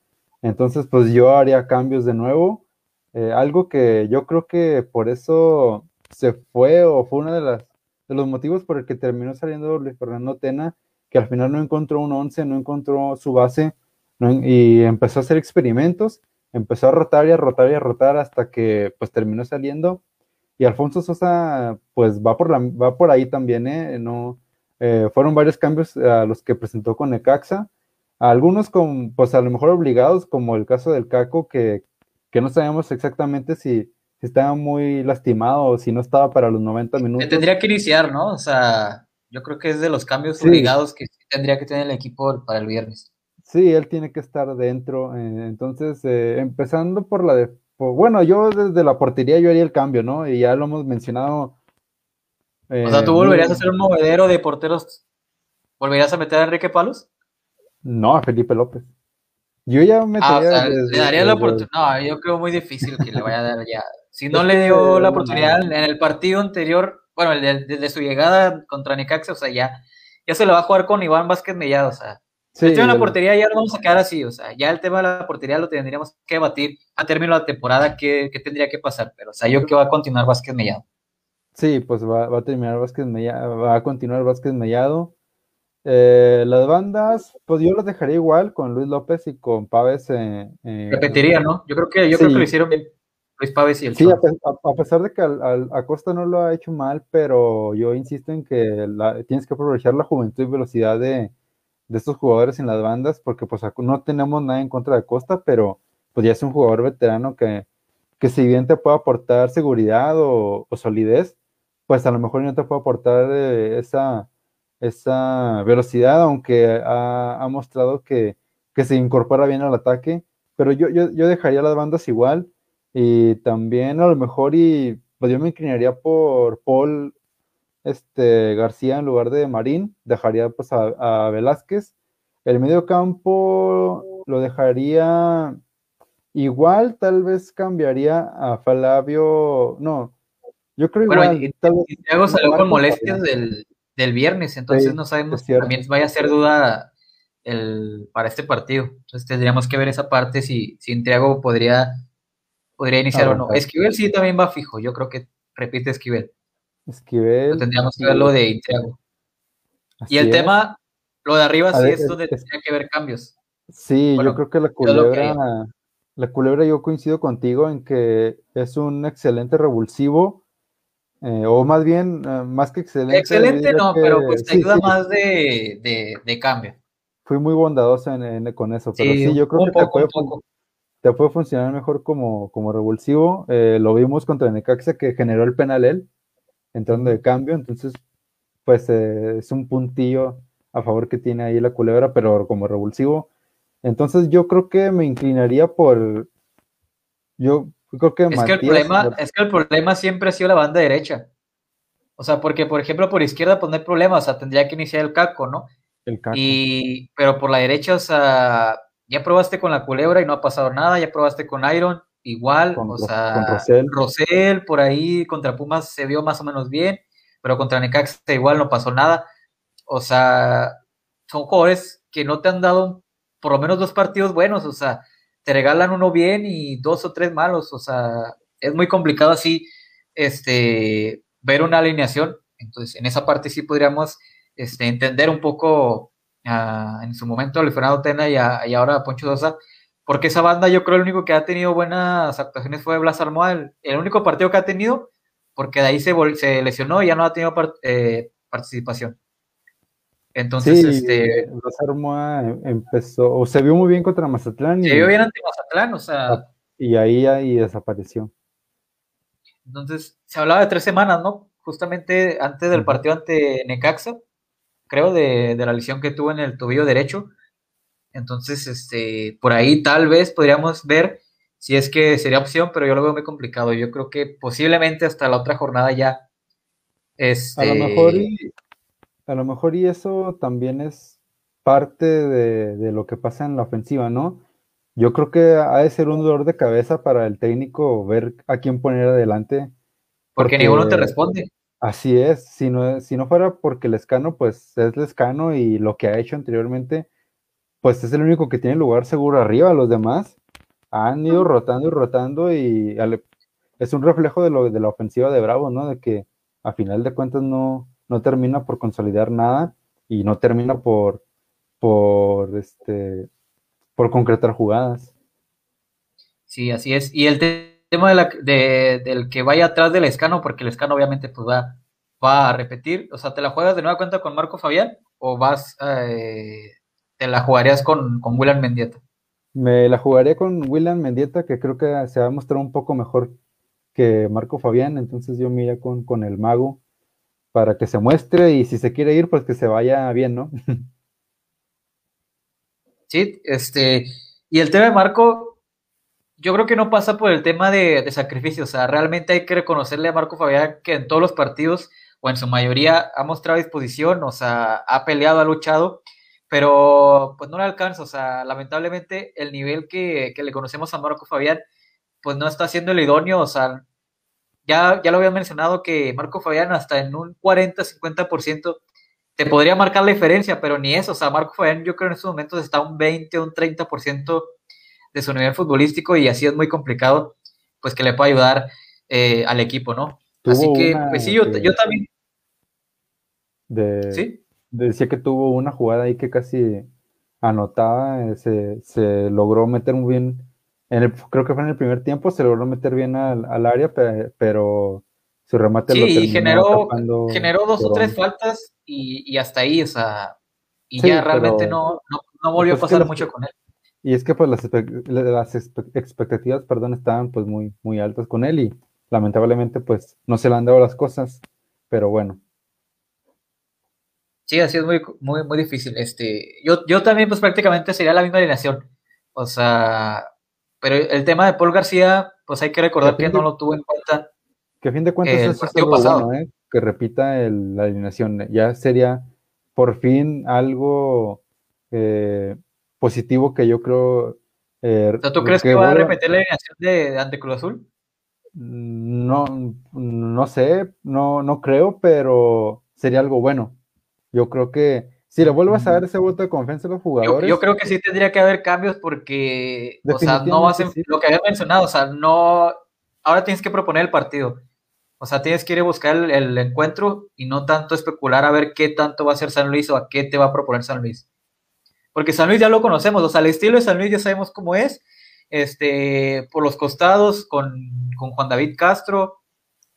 entonces, pues yo haría cambios de nuevo. Eh, algo que yo creo que por eso se fue o fue uno de, los motivos por el que terminó saliendo Fernando Tena, que al final no encontró un 11, no encontró su base y empezó a hacer experimentos, empezó a rotar y a rotar y a rotar hasta que pues terminó saliendo. Y Alfonso Sosa pues va por, la, va por ahí también, ¿eh? No, eh, fueron varios cambios a los que presentó con Necaxa algunos con, pues a lo mejor obligados, como el caso del Caco, que, no sabemos exactamente si, estaba muy lastimado o si no estaba para los 90 minutos. tendría que iniciar, ¿no? O sea, yo creo que es de los cambios obligados que tendría que tener el equipo para el viernes. Sí, él tiene que estar dentro. Eh, entonces, eh, empezando por la de. bueno, yo desde la portería yo haría el cambio, ¿no? Y ya lo hemos mencionado. o sea, ¿tú eh, volverías a ser un movedero de porteros? ¿Volverías a meter a Enrique Palos? No, a Felipe López. Yo ya me ah, le daría la oportunidad. No, yo creo muy difícil que le vaya a dar ya. Si no le dio la oportunidad en el partido anterior, bueno, desde su llegada contra Necaxa, o sea, ya, ya se lo va a jugar con Iván Vázquez Mellado, o sea. Sí, en la portería ya lo vamos a quedar así, o sea, ya el tema de la portería lo tendríamos que batir a término de la temporada, ¿qué, tendría que pasar? Pero, o sea, yo creo que va a continuar Vázquez Mellado. Sí, pues va, va a terminar Vázquez Mellado, va a continuar Vázquez Mellado. Eh, las bandas, pues yo las dejaría igual con Luis López y con Paves. Eh, eh, Repetiría, ¿no? Yo creo que yo creo que lo hicieron bien Luis Paves y el Sí, a, pesar de que al, Acosta no lo ha hecho mal, pero yo insisto en que tienes que aprovechar la juventud y velocidad de, estos jugadores en las bandas, porque pues no tenemos nada en contra de Acosta, pero pues ya es un jugador veterano que, que si bien te puede aportar seguridad o solidez, pues a lo mejor no te puede aportar eh, esa, esa velocidad, aunque ha, mostrado que, se incorpora bien al ataque, pero yo, yo, yo, dejaría las bandas igual y también a lo mejor y pues yo me inclinaría por Paul este, García en lugar de Marín, dejaría pues a, Velázquez. El medio campo lo dejaría igual, tal vez cambiaría a Flavio, no, yo creo bueno, igual. Y, tal salió con molestias del, del, viernes, entonces no sabemos si también vaya a ser duda el, para este partido. Entonces tendríamos que ver esa parte si, si Intriago podría, podría iniciar o no. Esquivel sí también va fijo, yo creo que repite Esquivel. Esquivel. tendríamos que ver lo de Intriago. Y el tema, lo de arriba sí es donde tendría que ver cambios. Sí, yo creo que la culebra, la culebra yo coincido contigo en que es un excelente revulsivo, eh, o más bien, eh, más que excelente. Excelente no, pero pues te ayuda más de, de, cambio. Fui muy bondadoso con eso, pero sí, yo creo que te, puede, te, puede, funcionar mejor como, como revulsivo. Eh, lo vimos contra Necaxa que generó el penal él entrando de cambio, entonces pues es un puntillo a favor que tiene ahí la culebra, pero como revulsivo. Entonces yo creo que me inclinaría por, yo creo que... Es, que el, problema, es que el problema siempre ha sido la banda derecha. O sea, porque por ejemplo por izquierda pues no hay problema, o sea, tendría que iniciar el caco, ¿no? El caco. Y, pero por la derecha, o sea, ya probaste con la culebra y no ha pasado nada, ya probaste con Iron igual, o sea, Rosell. por ahí contra Pumas se vio más o menos bien, pero contra Necaxa igual no pasó nada. O sea, son jugadores que no te han dado por lo menos dos partidos buenos, o sea, te regalan uno bien y dos o tres malos, o sea, es muy complicado así este ver una alineación. Entonces, en esa parte sí podríamos este, entender un poco ah, en su momento a Tena y, y ahora a Poncho Dosa, porque esa banda yo creo el único que ha tenido buenas actuaciones fue Blas Almohada, el, único partido que ha tenido, porque de ahí se, se lesionó y ya no ha tenido eh, participación. Entonces, sí, este. Blas Almohada empezó, o se vio muy bien contra Mazatlán. Se vio bien ante Mazatlán, o sea. Ah, y ahí, ahí desapareció. Entonces, se hablaba de tres semanas, ¿no? Justamente antes del partido ante Necaxa, creo, de, de la lesión que tuvo en el tobillo derecho entonces, este, por ahí tal vez podríamos ver si es que sería opción, pero yo lo veo muy complicado. Yo creo que posiblemente hasta la otra jornada ya. Este... A lo mejor y, a lo mejor y eso también es parte de, lo que pasa en la ofensiva, ¿no? Yo creo que ha de ser un dolor de cabeza para el técnico ver a quién poner adelante. Porque, ninguno te responde. Así es, si no, si no fuera porque Lescano, pues es Lescano y lo que ha hecho anteriormente, pues es el único que tiene lugar seguro arriba. Los demás han ido rotando y rotando y es un reflejo de, lo, de la ofensiva de Bravo, ¿no? De que a final de cuentas no, no termina por consolidar nada y no termina por, por, este, por concretar jugadas. Sí, así es. Y el tema de la, de, del que vaya atrás del escano, porque el escano obviamente pues va, va a repetir, o sea, ¿te la juegas de nueva cuenta con Marco Fabián o vas eh, la jugarías con, con William Mendieta? Me la jugaría con William Mendieta, que creo que se va a mostrar un poco mejor que Marco Fabián, entonces yo me iría con, con el mago para que se muestre y si se quiere ir, pues que se vaya bien, ¿no? [LAUGHS] Sí, este, y el tema de Marco, yo creo que no pasa por el tema de, sacrificio, o sea, realmente hay que reconocerle a Marco Fabián que en todos los partidos, o en su mayoría, ha mostrado disposición, o sea, ha peleado, ha luchado, pero pues no le alcanza, o sea, lamentablemente el nivel que, le conocemos a Marco Fabián, pues no está siendo el idóneo, o sea, ya, ya lo había mencionado que Marco Fabián hasta en un 40-50% te podría marcar la diferencia, pero ni eso, o sea, Marco Fabián yo creo en estos momentos está un 20, un 30% de su nivel futbolístico y así es muy complicado, pues que le pueda ayudar eh, al equipo, ¿no? Así que, pues sí, yo, yo también. De, ¿Sí? decía que tuvo una jugada ahí que casi anotaba, eh, se, logró meter muy bien, en el, creo que fue en el primer tiempo, se logró meter bien al, área, pero su remate lo terminó generó, generó dos o tres faltas y, hasta ahí, o sea, y ya realmente no, no, volvió a pues pasar mucho con él. Y es que pues las, las expectativas, perdón, estaban pues muy, muy altas con él y lamentablemente pues no se le han dado las cosas. pero bueno. Sí, así es muy, muy, muy difícil. Este, yo, yo también, pues prácticamente sería la misma alineación. O sea, pero el tema de Paul García, pues hay que recordar que, no lo tuvo en cuenta. Que a fin de cuentas es algo pasado. ¿eh? que repita la alineación. Ya sería por fin algo eh, positivo que yo creo. Eh, ¿Tú crees que, va a repetir la alineación de, ante Cruz Azul? No, no sé, no, no creo, pero sería algo bueno. Yo creo que si le vuelvas a dar ese voto de confianza a los jugadores. Yo, creo que sí tendría que haber cambios porque, o sea, no va a ser lo que había mencionado, o sea, no. Ahora tienes que proponer el partido. O sea, tienes que ir a buscar el, encuentro y no tanto especular a ver qué tanto va a hacer San Luis o a qué te va a proponer San Luis. Porque San Luis ya lo conocemos, o sea, el estilo de San Luis ya sabemos cómo es. Este, por los costados, con, Juan David Castro,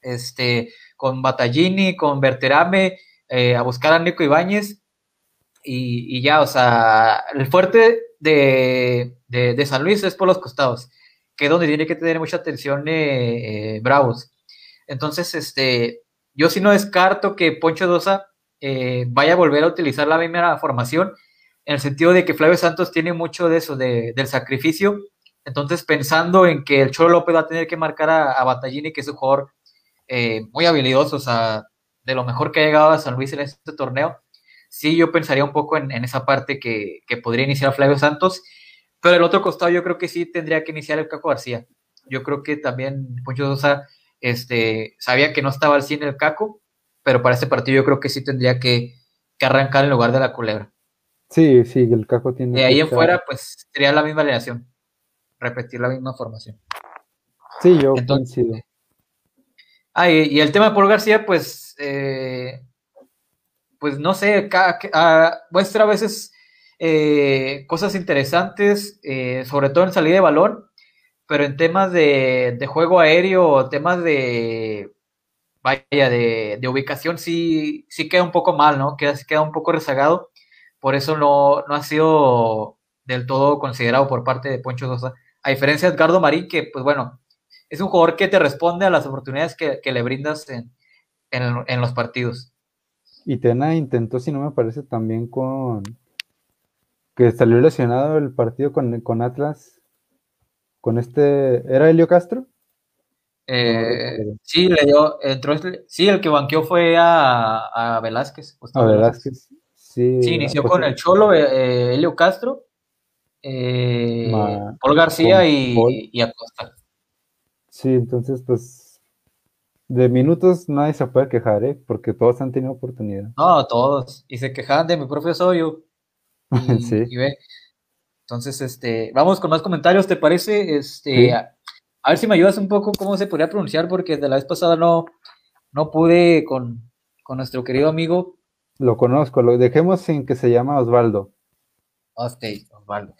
este, con Battaglini, con Berterame, eh, a buscar a Nico Ibáñez y, ya, o sea, el fuerte de, San Luis es por los costados, que es donde tiene que tener mucha atención eh, eh, Bravos. Entonces, este, yo sí no descarto que Poncho Dosa eh, vaya a volver a utilizar la misma formación, en el sentido de que Flavio Santos tiene mucho de eso, del sacrificio. Entonces, pensando en que el Cholo López va a tener que marcar a, a Battaglini, que es un jugador muy habilidoso, o sea, de lo mejor que ha llegado a San Luis en este torneo, sí yo pensaría un poco en, esa parte que, podría iniciar Flavio Santos, pero el otro costado yo creo que sí tendría que iniciar el Caco García. Yo creo que también Poncho Sosa este, sabía que no estaba al 100 el Caco, pero para este partido yo creo que sí tendría que, arrancar en lugar de la culebra. Sí, sí, el Caco tiene. De ahí en fuera, pues sería la misma alineación, repetir la misma formación. Sí, yo coincido. Ah, y, el tema de Paul García, pues eh, pues no sé, muestra a veces eh, cosas interesantes, eh, sobre todo en salida de balón, pero en temas de, juego aéreo, temas de, vaya, de, ubicación, sí, sí queda un poco mal, ¿no? Queda, queda un poco rezagado, por eso no, ha sido del todo considerado por parte de Poncho Sosa, a diferencia de Edgardo Marín, que pues bueno, es un jugador que te responde a las oportunidades que, le brindas en, en los partidos. Y Tena intentó, si no me parece, también con que salió lesionado el partido con, con Atlas, con este, ¿era Helio Castro? Eh, sí, le dio, entró, este, sí, el que banqueó fue a, a Velázquez. A Velázquez, sí. Sí, inició pues con el Cholo, eh, Helio Castro, eh, Paul García y, y Acosta. Sí, entonces, pues de minutos nadie se puede quejar, ¿eh? Porque todos han tenido oportunidad. No, todos. Y se quejaban de mi propio soyo. [LAUGHS] sí. Entonces, este, vamos con más comentarios, ¿te parece? Este, a, ver si me ayudas un poco cómo se podría pronunciar, porque de la vez pasada no, no pude con, nuestro querido amigo. Lo conozco, lo dejemos sin que se llama Osvaldo. Ok, Osvaldo.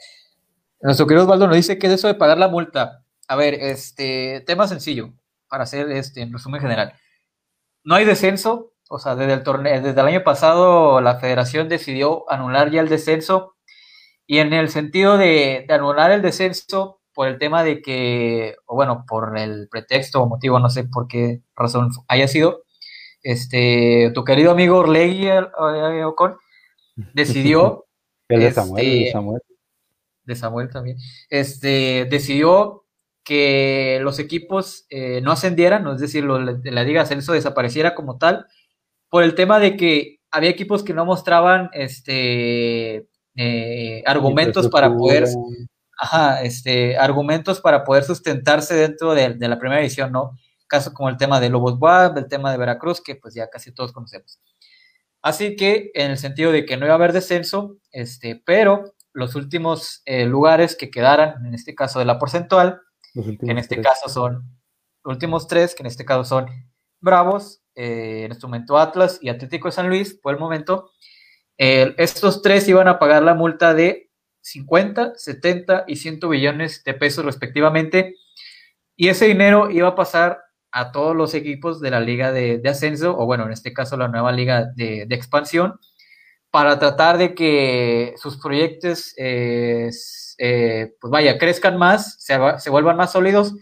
Nuestro querido Osvaldo nos dice que es eso de pagar la multa. A ver, este, tema sencillo para hacer este, en resumen general. No hay descenso, o sea, desde el torneo, desde el año pasado la federación decidió anular ya el descenso y en el sentido de, anular el descenso por el tema de que, o bueno, por el pretexto o motivo, no sé por qué razón haya sido, este, tu querido amigo Orlegui eh, Ocon [LAUGHS] decidió... de Samuel, de este, Samuel. De Samuel también. Este, decidió que los equipos eh, no ascendieran, es decir, la Liga Ascenso desapareciera como tal, por el tema de que había equipos que no mostraban este eh, argumentos para poder ajá, este, argumentos para poder sustentarse dentro de, la primera edición, ¿no? Caso como el tema de Lobos Buap, el tema de Veracruz, que pues ya casi todos conocemos. Así que en el sentido de que no iba a haber descenso, este, pero los últimos eh, lugares que quedaran, en este caso de la porcentual, en este caso son los últimos tres, que en este caso son Bravos, eh, en este momento Atlas y Atlético de San Luis, por el momento. estos tres iban a pagar la multa de 50, 70 y 100 billones de pesos respectivamente. Y ese dinero iba a pasar a todos los equipos de la liga de, ascenso, o bueno, en este caso la nueva liga de, expansión, para tratar de que sus proyectos eh, eh, pues vaya, crezcan más, se, vuelvan más sólidos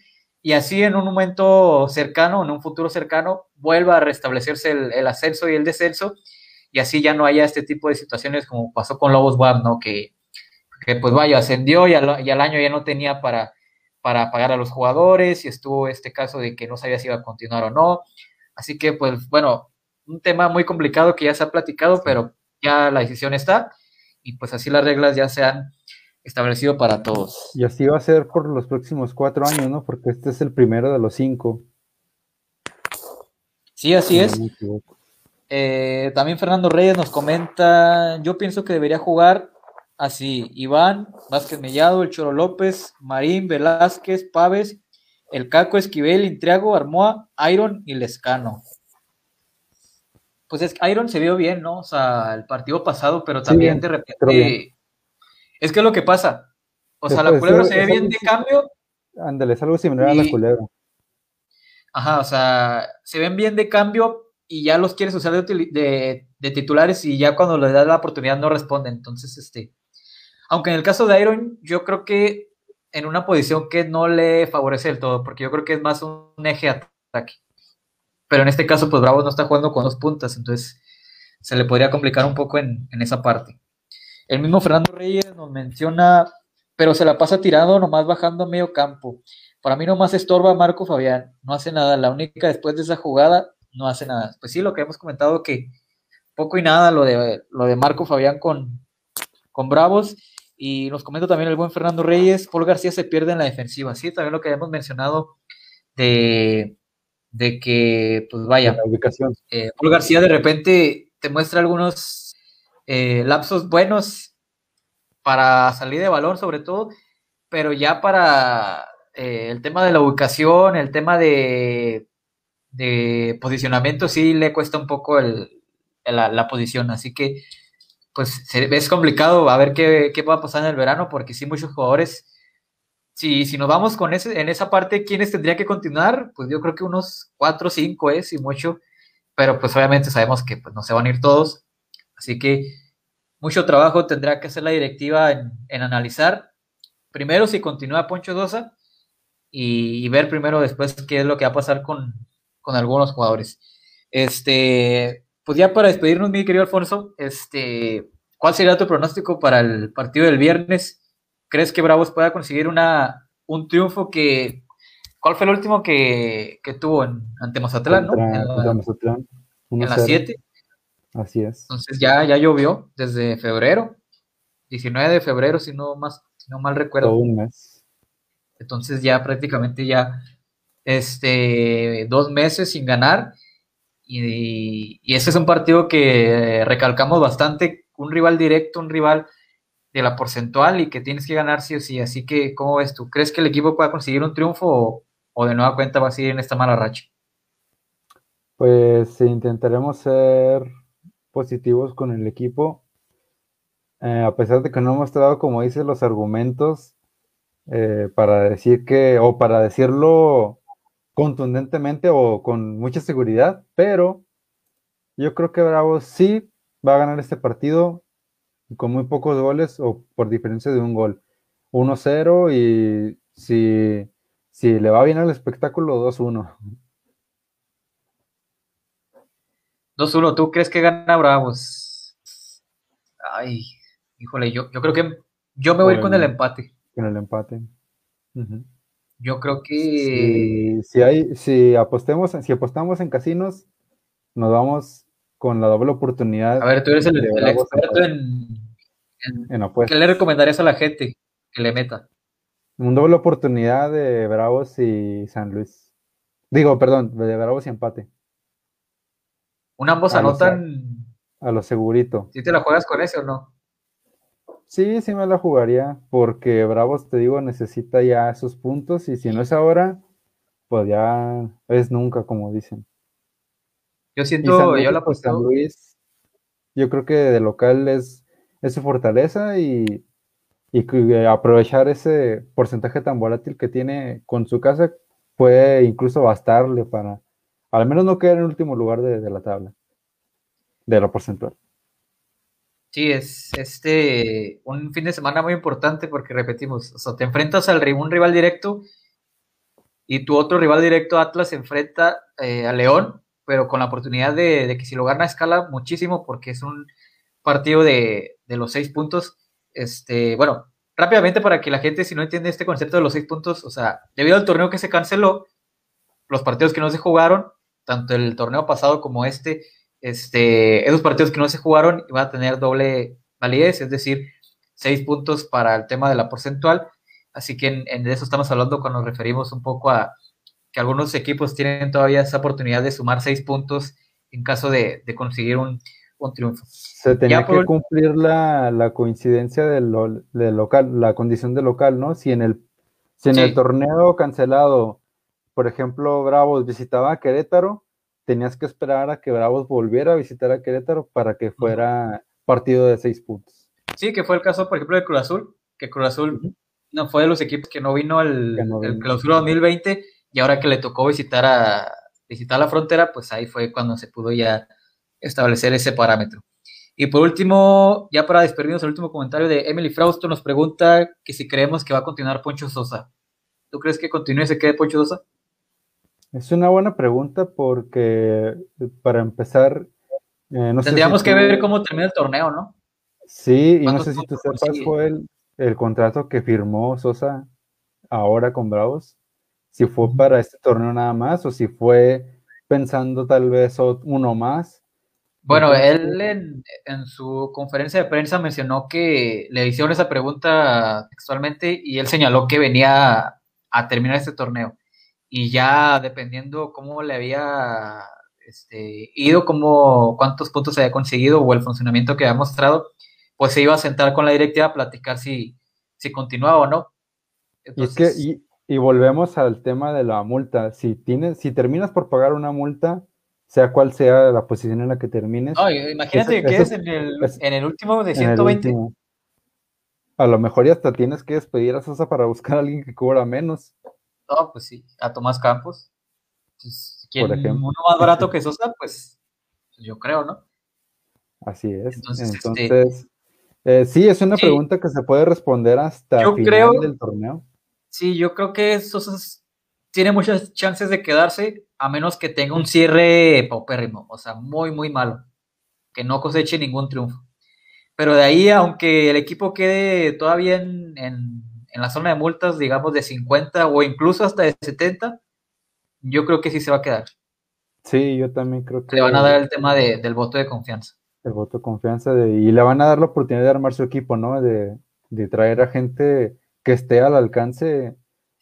y así en un momento cercano, en un futuro cercano, vuelva a restablecerse el, ascenso y el descenso y así ya no haya este tipo de situaciones como pasó con Lobos WAP, ¿no? Que, que pues vaya, ascendió y al, y al, año ya no tenía para, para pagar a los jugadores y estuvo este caso de que no sabía si iba a continuar o no. Así que pues bueno, un tema muy complicado que ya se ha platicado, pero ya la decisión está y pues así las reglas ya se han establecido para todos. Y así va a ser por los próximos cuatro años, ¿no? Porque este es el primero de los cinco. Sí, así es. Eh, también Fernando Reyes nos comenta, yo pienso que debería jugar así, Iván, Vázquez Mellado, el Choro López, Marín, Velázquez, Paves, el Caco Esquivel, Intriago, Armoa, Iron y Lescano pues es que Iron se vio bien, ¿no? O sea, el partido pasado, pero también de repente. Es que es lo que pasa. O sea, la culebra se ve bien de cambio. Ándale, es algo similar a la culebra. Ajá, o sea, se ven bien de cambio y ya los quieres usar de, de, titulares y ya cuando le das la oportunidad no responden. Entonces, este. Aunque en el caso de Iron, yo creo que en una posición que no le favorece del todo, porque yo creo que es más un eje ataque pero en este caso, pues Bravo no está jugando con dos puntas, entonces se le podría complicar un poco en, esa parte. El mismo Fernando Reyes nos menciona, pero se la pasa tirando, nomás bajando a medio campo. Para mí nomás estorba Marco Fabián, no hace nada. La única después de esa jugada, no hace nada. Pues sí, lo que hemos comentado que poco y nada lo de, lo de Marco Fabián con, con Bravos. Y nos comenta también el buen Fernando Reyes, Paul García se pierde en la defensiva. Sí, también lo que hemos mencionado de, de que, pues vaya, ubicación. Eh, Paul García de repente te muestra algunos eh, lapsos buenos para salir de balón sobre todo, pero ya para eh, el tema de la ubicación, el tema de, de posicionamiento, sí le cuesta un poco el, la, posición, así que pues es complicado a ver qué, qué va a pasar en el verano, porque sí muchos jugadores si, si nos vamos con ese, en esa parte, ¿quiénes tendría que continuar? Pues yo creo que unos cuatro o cinco es, y mucho, pero pues obviamente sabemos que pues, no se van a ir todos, así que mucho trabajo tendrá que hacer la directiva en, analizar, primero si continúa Poncho Dosa, y, ver primero después qué es lo que va a pasar con, con algunos jugadores. Este, pues ya para despedirnos, mi querido Alfonso, este, ¿cuál sería tu pronóstico para el partido del viernes? ¿Crees que Bravos pueda conseguir una, un triunfo que... ¿Cuál fue el último que, tuvo en, ante Mazatlán, no? En, Mazatlán, en las 7. Así es. Entonces ya, ya llovió desde febrero, 19 de febrero, si no, más, si no mal recuerdo. Todo un mes. Entonces ya prácticamente ya este, dos meses sin ganar. Y, y ese es un partido que recalcamos bastante, un rival directo, un rival de la porcentual y que tienes que ganar sí o sí. Así que, ¿cómo ves tú? ¿Crees que el equipo pueda conseguir un triunfo o, de nueva cuenta va a seguir en esta mala racha? Pues intentaremos ser positivos con el equipo. Eh, a pesar de que no hemos dado, como dices, los argumentos eh, para decir que, o para decirlo contundentemente o con mucha seguridad, pero yo creo que Bravo sí va a ganar este partido con muy pocos goles o por diferencia de un gol. 1-0 y si, si le va bien al espectáculo, 2-1. 2-1, ¿tú crees que gana Bravos? Ay, híjole, yo, yo creo que yo me voy con el empate. Con el empate. Yo creo que si, hay, si apostemos, si apostamos en casinos, nos vamos con la doble oportunidad. A ver, tú eres el, experto en, ¿Qué le recomendarías a la gente que le meta? Un doble oportunidad de Bravos y San Luis. Digo, perdón, de Bravos y empate. ¿Un ambos anotan? a lo segurito. ¿Si te la juegas con ese o no? Sí, sí me la jugaría, porque Bravos, te digo, necesita ya esos puntos y si no es ahora, pues ya es nunca, como dicen. Yo siento, yo la pues, San Luis, yo creo que de local es, es su fortaleza y, aprovechar ese porcentaje tan volátil que tiene con su casa puede incluso bastarle para al menos no quedar en el último lugar de, la tabla, de la porcentual. Sí, es este un fin de semana muy importante porque repetimos, o sea, te enfrentas al un rival directo y tu otro rival directo, Atlas, se enfrenta a León, pero con la oportunidad de, que si lo gana escala muchísimo porque es un partido de, de los seis puntos. Este, bueno, rápidamente para que la gente, si no entiende este concepto de los seis puntos, o sea, debido al torneo que se canceló, los partidos que no se jugaron, tanto el torneo pasado como este, este, esos partidos que no se jugaron iban a tener doble validez, es decir, seis puntos para el tema de la porcentual. Así que en, eso estamos hablando cuando nos referimos un poco a que algunos equipos tienen todavía esa oportunidad de sumar seis puntos en caso de, conseguir un, triunfo. Se tenía que cumplir la, coincidencia del, local, la condición de local, ¿no? Si en el, si en el torneo cancelado, por ejemplo, Bravos visitaba a Querétaro, tenías que esperar a que Bravos volviera a visitar a Querétaro para que fuera partido de seis puntos. Sí, que fue el caso, por ejemplo, de Cruz Azul, que Cruz Azul no fue de los equipos que no vino al, el clausura 2020 y ahora que le tocó visitar a visitar la frontera, pues ahí fue cuando se pudo ya establecer ese parámetro. Y por último, ya para despedirnos, el último comentario de Emily Frausto nos pregunta que si creemos que va a continuar Poncho Sosa. ¿Tú crees que continúe y se quede Poncho Sosa? Es una buena pregunta porque para empezar... Eh, Tendríamos que ver cómo termina el torneo, ¿no? Sí, y no sé si tú sepas, fue el, el contrato que firmó Sosa ahora con Bravos, si fue para este torneo nada más o si fue pensando tal vez uno más. Bueno, él en, su conferencia de prensa mencionó que le hicieron esa pregunta textualmente y él señaló que venía a terminar este torneo y ya dependiendo cómo le había este, ido, cómo, cuántos puntos había conseguido o el funcionamiento que había mostrado, pues se iba a sentar con la directiva a platicar si, si continuaba o no. y, es que, y, volvemos al tema de la multa. Si, tienes, si terminas por pagar una multa, sea cual sea la posición en la que termines. imagínate que quedes en, el, en el último de 120. A lo mejor ya hasta tienes que despedir a Sosa para buscar a alguien que cobra menos. No, pues sí, a Tomás Campos. Pues, Por ejemplo. Uno más barato que Sosa, pues yo creo, ¿no? Así es. Entonces, este, eh, sí, es una pregunta que se puede responder hasta el final del torneo. Sí, yo creo que Sosa tiene muchas chances de quedarse, a menos que tenga un cierre paupérrimo, o sea, muy, muy malo, que no coseche ningún triunfo. Pero de ahí, aunque el equipo quede todavía en en la zona de multas, digamos, de 50 o incluso hasta de 70, yo creo que sí se va a quedar. Sí, yo también creo que... Le van a dar el tema del voto de confianza. El voto de confianza de, y le van a dar la oportunidad de armar su equipo, ¿no? De, traer a gente que esté al alcance.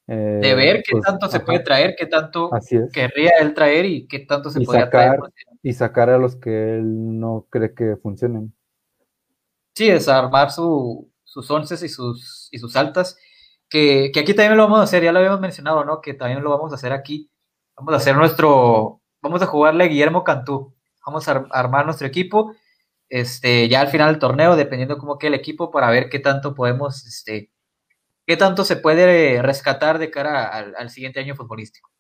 Eh, de ver qué pues, tanto se puede traer, qué tanto querría él traer y qué tanto se puede traer. Y sacar a los que él no cree que funcionen. Sí, desarmar su, sus once y sus, y sus altas, que, que, aquí también lo vamos a hacer, ya lo habíamos mencionado, ¿no? Que también lo vamos a hacer aquí. Vamos a hacer nuestro, vamos a jugarle a Guillermo Cantú, vamos a armar nuestro equipo, este, ya al final del torneo, dependiendo cómo quede el equipo, para ver qué tanto podemos, este, qué tanto se puede rescatar de cara al, al siguiente año futbolístico.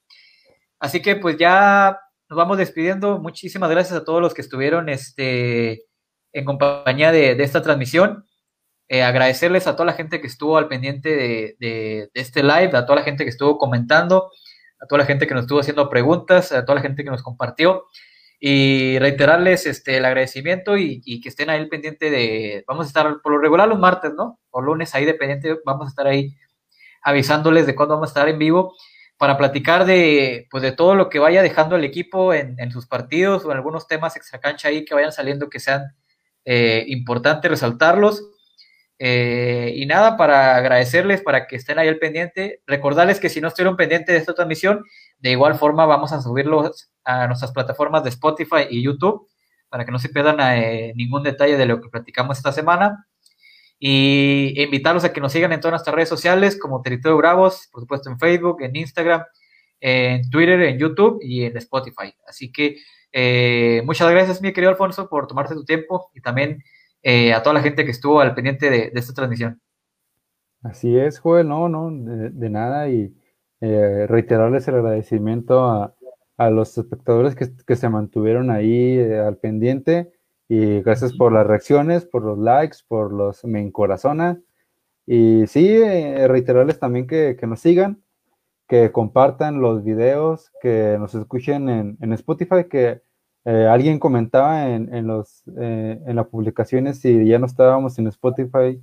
Así que pues ya nos vamos despidiendo. Muchísimas gracias a todos los que estuvieron este, en compañía de, de esta transmisión. Eh, agradecerles a toda la gente que estuvo al pendiente de, este live, a toda la gente que estuvo comentando, a toda la gente que nos estuvo haciendo preguntas, a toda la gente que nos compartió y reiterarles este, el agradecimiento y, que estén ahí al pendiente de, vamos a estar por lo regular los martes, ¿no? O lunes ahí dependiente, vamos a estar ahí avisándoles de cuándo vamos a estar en vivo para platicar de, pues, de todo lo que vaya dejando el equipo en, sus partidos o en algunos temas extra cancha ahí que vayan saliendo que sean eh, importantes resaltarlos eh, y nada, para agradecerles, para que estén ahí al pendiente, recordarles que si no estuvieron pendientes de esta transmisión, de igual forma vamos a subirlos a nuestras plataformas de Spotify y YouTube, para que no se pierdan eh, ningún detalle de lo que platicamos esta semana. Y invitarlos a que nos sigan en todas nuestras redes sociales, como Territorio Bravos, por supuesto en Facebook, en Instagram, en Twitter, en YouTube y en Spotify. Así que eh, muchas gracias, mi querido Alfonso, por tomarte tu tiempo y también eh, a toda la gente que estuvo al pendiente de, esta transmisión. Así es, Joel, no, no, de, nada y eh, reiterarles el agradecimiento a, los espectadores que, se mantuvieron ahí eh, al pendiente y gracias por las reacciones, por los likes, por los me encorazonan y sí, reiterarles también que, nos sigan, que compartan los videos, que nos escuchen en, Spotify, que eh, alguien comentaba en, los, eh, en las publicaciones si ya no estábamos en Spotify.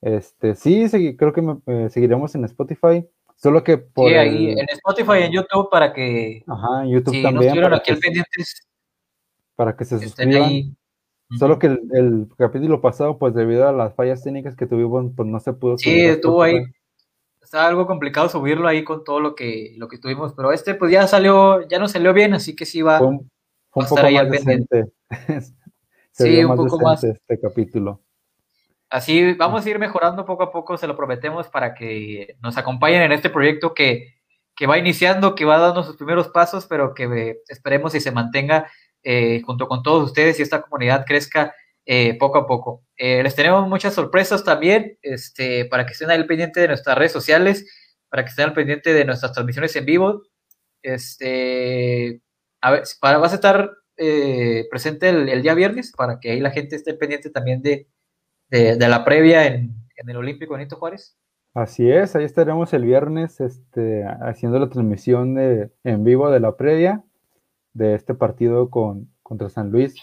Este, sí, creo que eh, seguiremos en Spotify. Solo que por. Sí, ahí en Spotify y en YouTube para que. Ajá, en YouTube también. No aquí pendientes. Para que se suscriban. Solo que el, capítulo pasado, pues debido a las fallas técnicas que tuvimos, pues no se pudo. Sí, estuvo ahí está algo complicado subirlo ahí con todo lo que, lo que tuvimos, pero este pues ya salió, ya no salió bien, así que sí va, fue un, a estar ahí al pendiente. [LAUGHS] sí, un poco más este capítulo. Así vamos a ir mejorando poco a poco, se lo prometemos para que nos acompañen en este proyecto que, que va iniciando, que va dando sus primeros pasos, pero que eh, esperemos y se mantenga eh, junto con todos ustedes y esta comunidad crezca eh, poco a poco. Eh, les tenemos muchas sorpresas también, este, para que estén al pendiente de nuestras redes sociales, para que estén al pendiente de nuestras transmisiones en vivo. Este, a ver, para, vas a estar eh, presente el, día viernes, para que ahí la gente esté pendiente también de, de, la previa en, en, el Olímpico Benito Juárez. Así es, ahí estaremos el viernes este, haciendo la transmisión de, en vivo de la previa de este partido con, contra San Luis.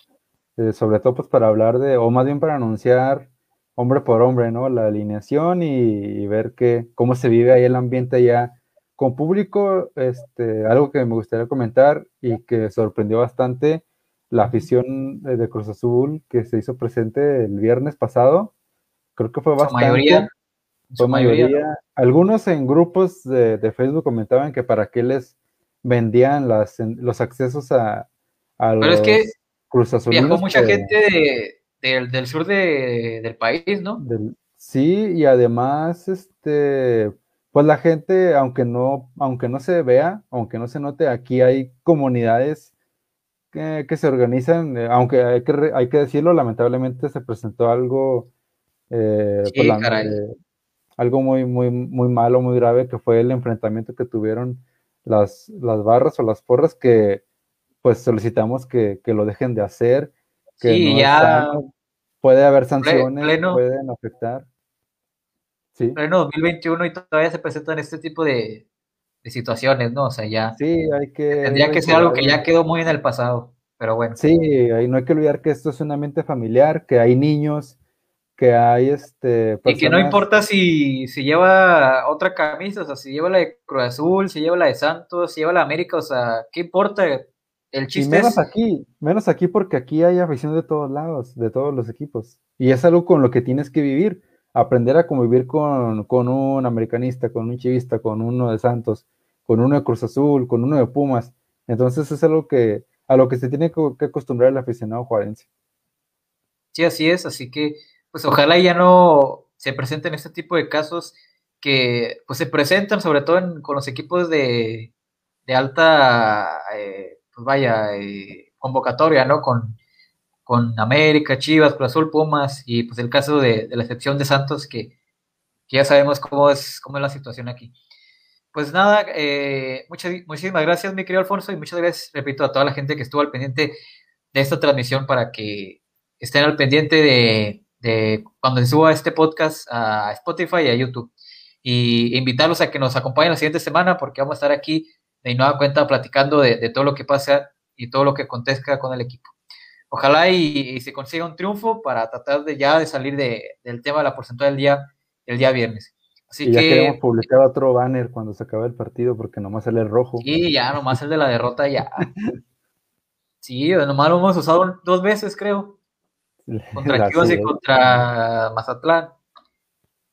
Eh, sobre todo pues para hablar de, o más bien para anunciar hombre por hombre, ¿no? La alineación y, ver que, cómo se vive ahí el ambiente ya con público, este, algo que me gustaría comentar y que sorprendió bastante, la afición de Cruz Azul que se hizo presente el viernes pasado, creo que fue bastante. mayoría. Fue mayoría. Algunos en grupos de, Facebook comentaban que para qué les vendían las, los accesos a, a Pero es que Cruz Viajó mucha gente del sur del país, ¿no? sí, y además, este, pues la gente, aunque no, aunque no se vea, aunque no se note, aquí hay comunidades que, se organizan, eh, aunque hay que, hay que decirlo, lamentablemente se presentó algo, eh, pues eh, algo muy, muy, muy malo, muy grave, que fue el enfrentamiento que tuvieron las, las barras o las porras que pues solicitamos que, lo dejen de hacer. Que sí, ya. Puede haber sanciones, pueden afectar. Sí. Pleno 2021 y todavía se presentan este tipo de, situaciones, ¿no? O sea, ya. Sí, hay que. Tendría que ser algo que ya quedó muy en el pasado, pero bueno. Sí, ahí no hay que olvidar que esto es un ambiente familiar, que hay niños, que hay este. Y que no importa si, si lleva otra camisa, o sea, si lleva la de Cruz Azul, si lleva la de Santos, si lleva la de América, o sea, ¿qué importa? El chiste menos aquí, menos aquí porque aquí hay afición de todos lados, de todos los equipos. Y es algo con lo que tienes que vivir, aprender a convivir con, un americanista, con un chivista, con uno de Santos, con uno de Cruz Azul, con uno de Pumas. Entonces es algo que a lo que se tiene que acostumbrar el aficionado juarense. Sí, así es, así que pues ojalá ya no se presenten este tipo de casos que pues se presentan sobre todo con los equipos de, de alta eh, pues vaya, eh, convocatoria, ¿no? Con, con América, Chivas, Cruz Azul, Pumas y pues el caso de, la excepción de Santos, que, ya sabemos cómo es, cómo es la situación aquí. Pues nada, eh, muchas, muchísimas gracias, mi querido Alfonso, y muchas gracias, repito, a toda la gente que estuvo al pendiente de esta transmisión para que estén al pendiente de, de cuando se suba este podcast a Spotify y a YouTube. Y invitarlos a que nos acompañen la siguiente semana porque vamos a estar aquí de nueva cuenta platicando de, todo lo que pasa y todo lo que acontezca con el equipo. Ojalá y, se consiga un triunfo para tratar de ya de salir del tema de la porcentaje del día, el día viernes. Así y ya que queremos publicar otro banner cuando se acabe el partido porque nomás sale el rojo. Sí, ya nomás el de la derrota ya. [LAUGHS] sí, nomás lo hemos usado dos veces, creo. Contra [LAUGHS] Chivas y contra Mazatlán.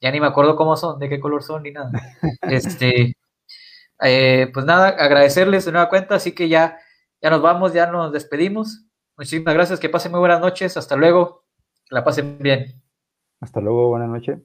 Ya ni me acuerdo cómo son, de qué color son ni nada. [LAUGHS] Este, eh, pues nada, agradecerles de nueva cuenta, así que ya, ya nos vamos, ya nos despedimos. Muchísimas gracias, que pasen muy buenas noches, hasta luego, que la pasen bien. Hasta luego, buenas noches.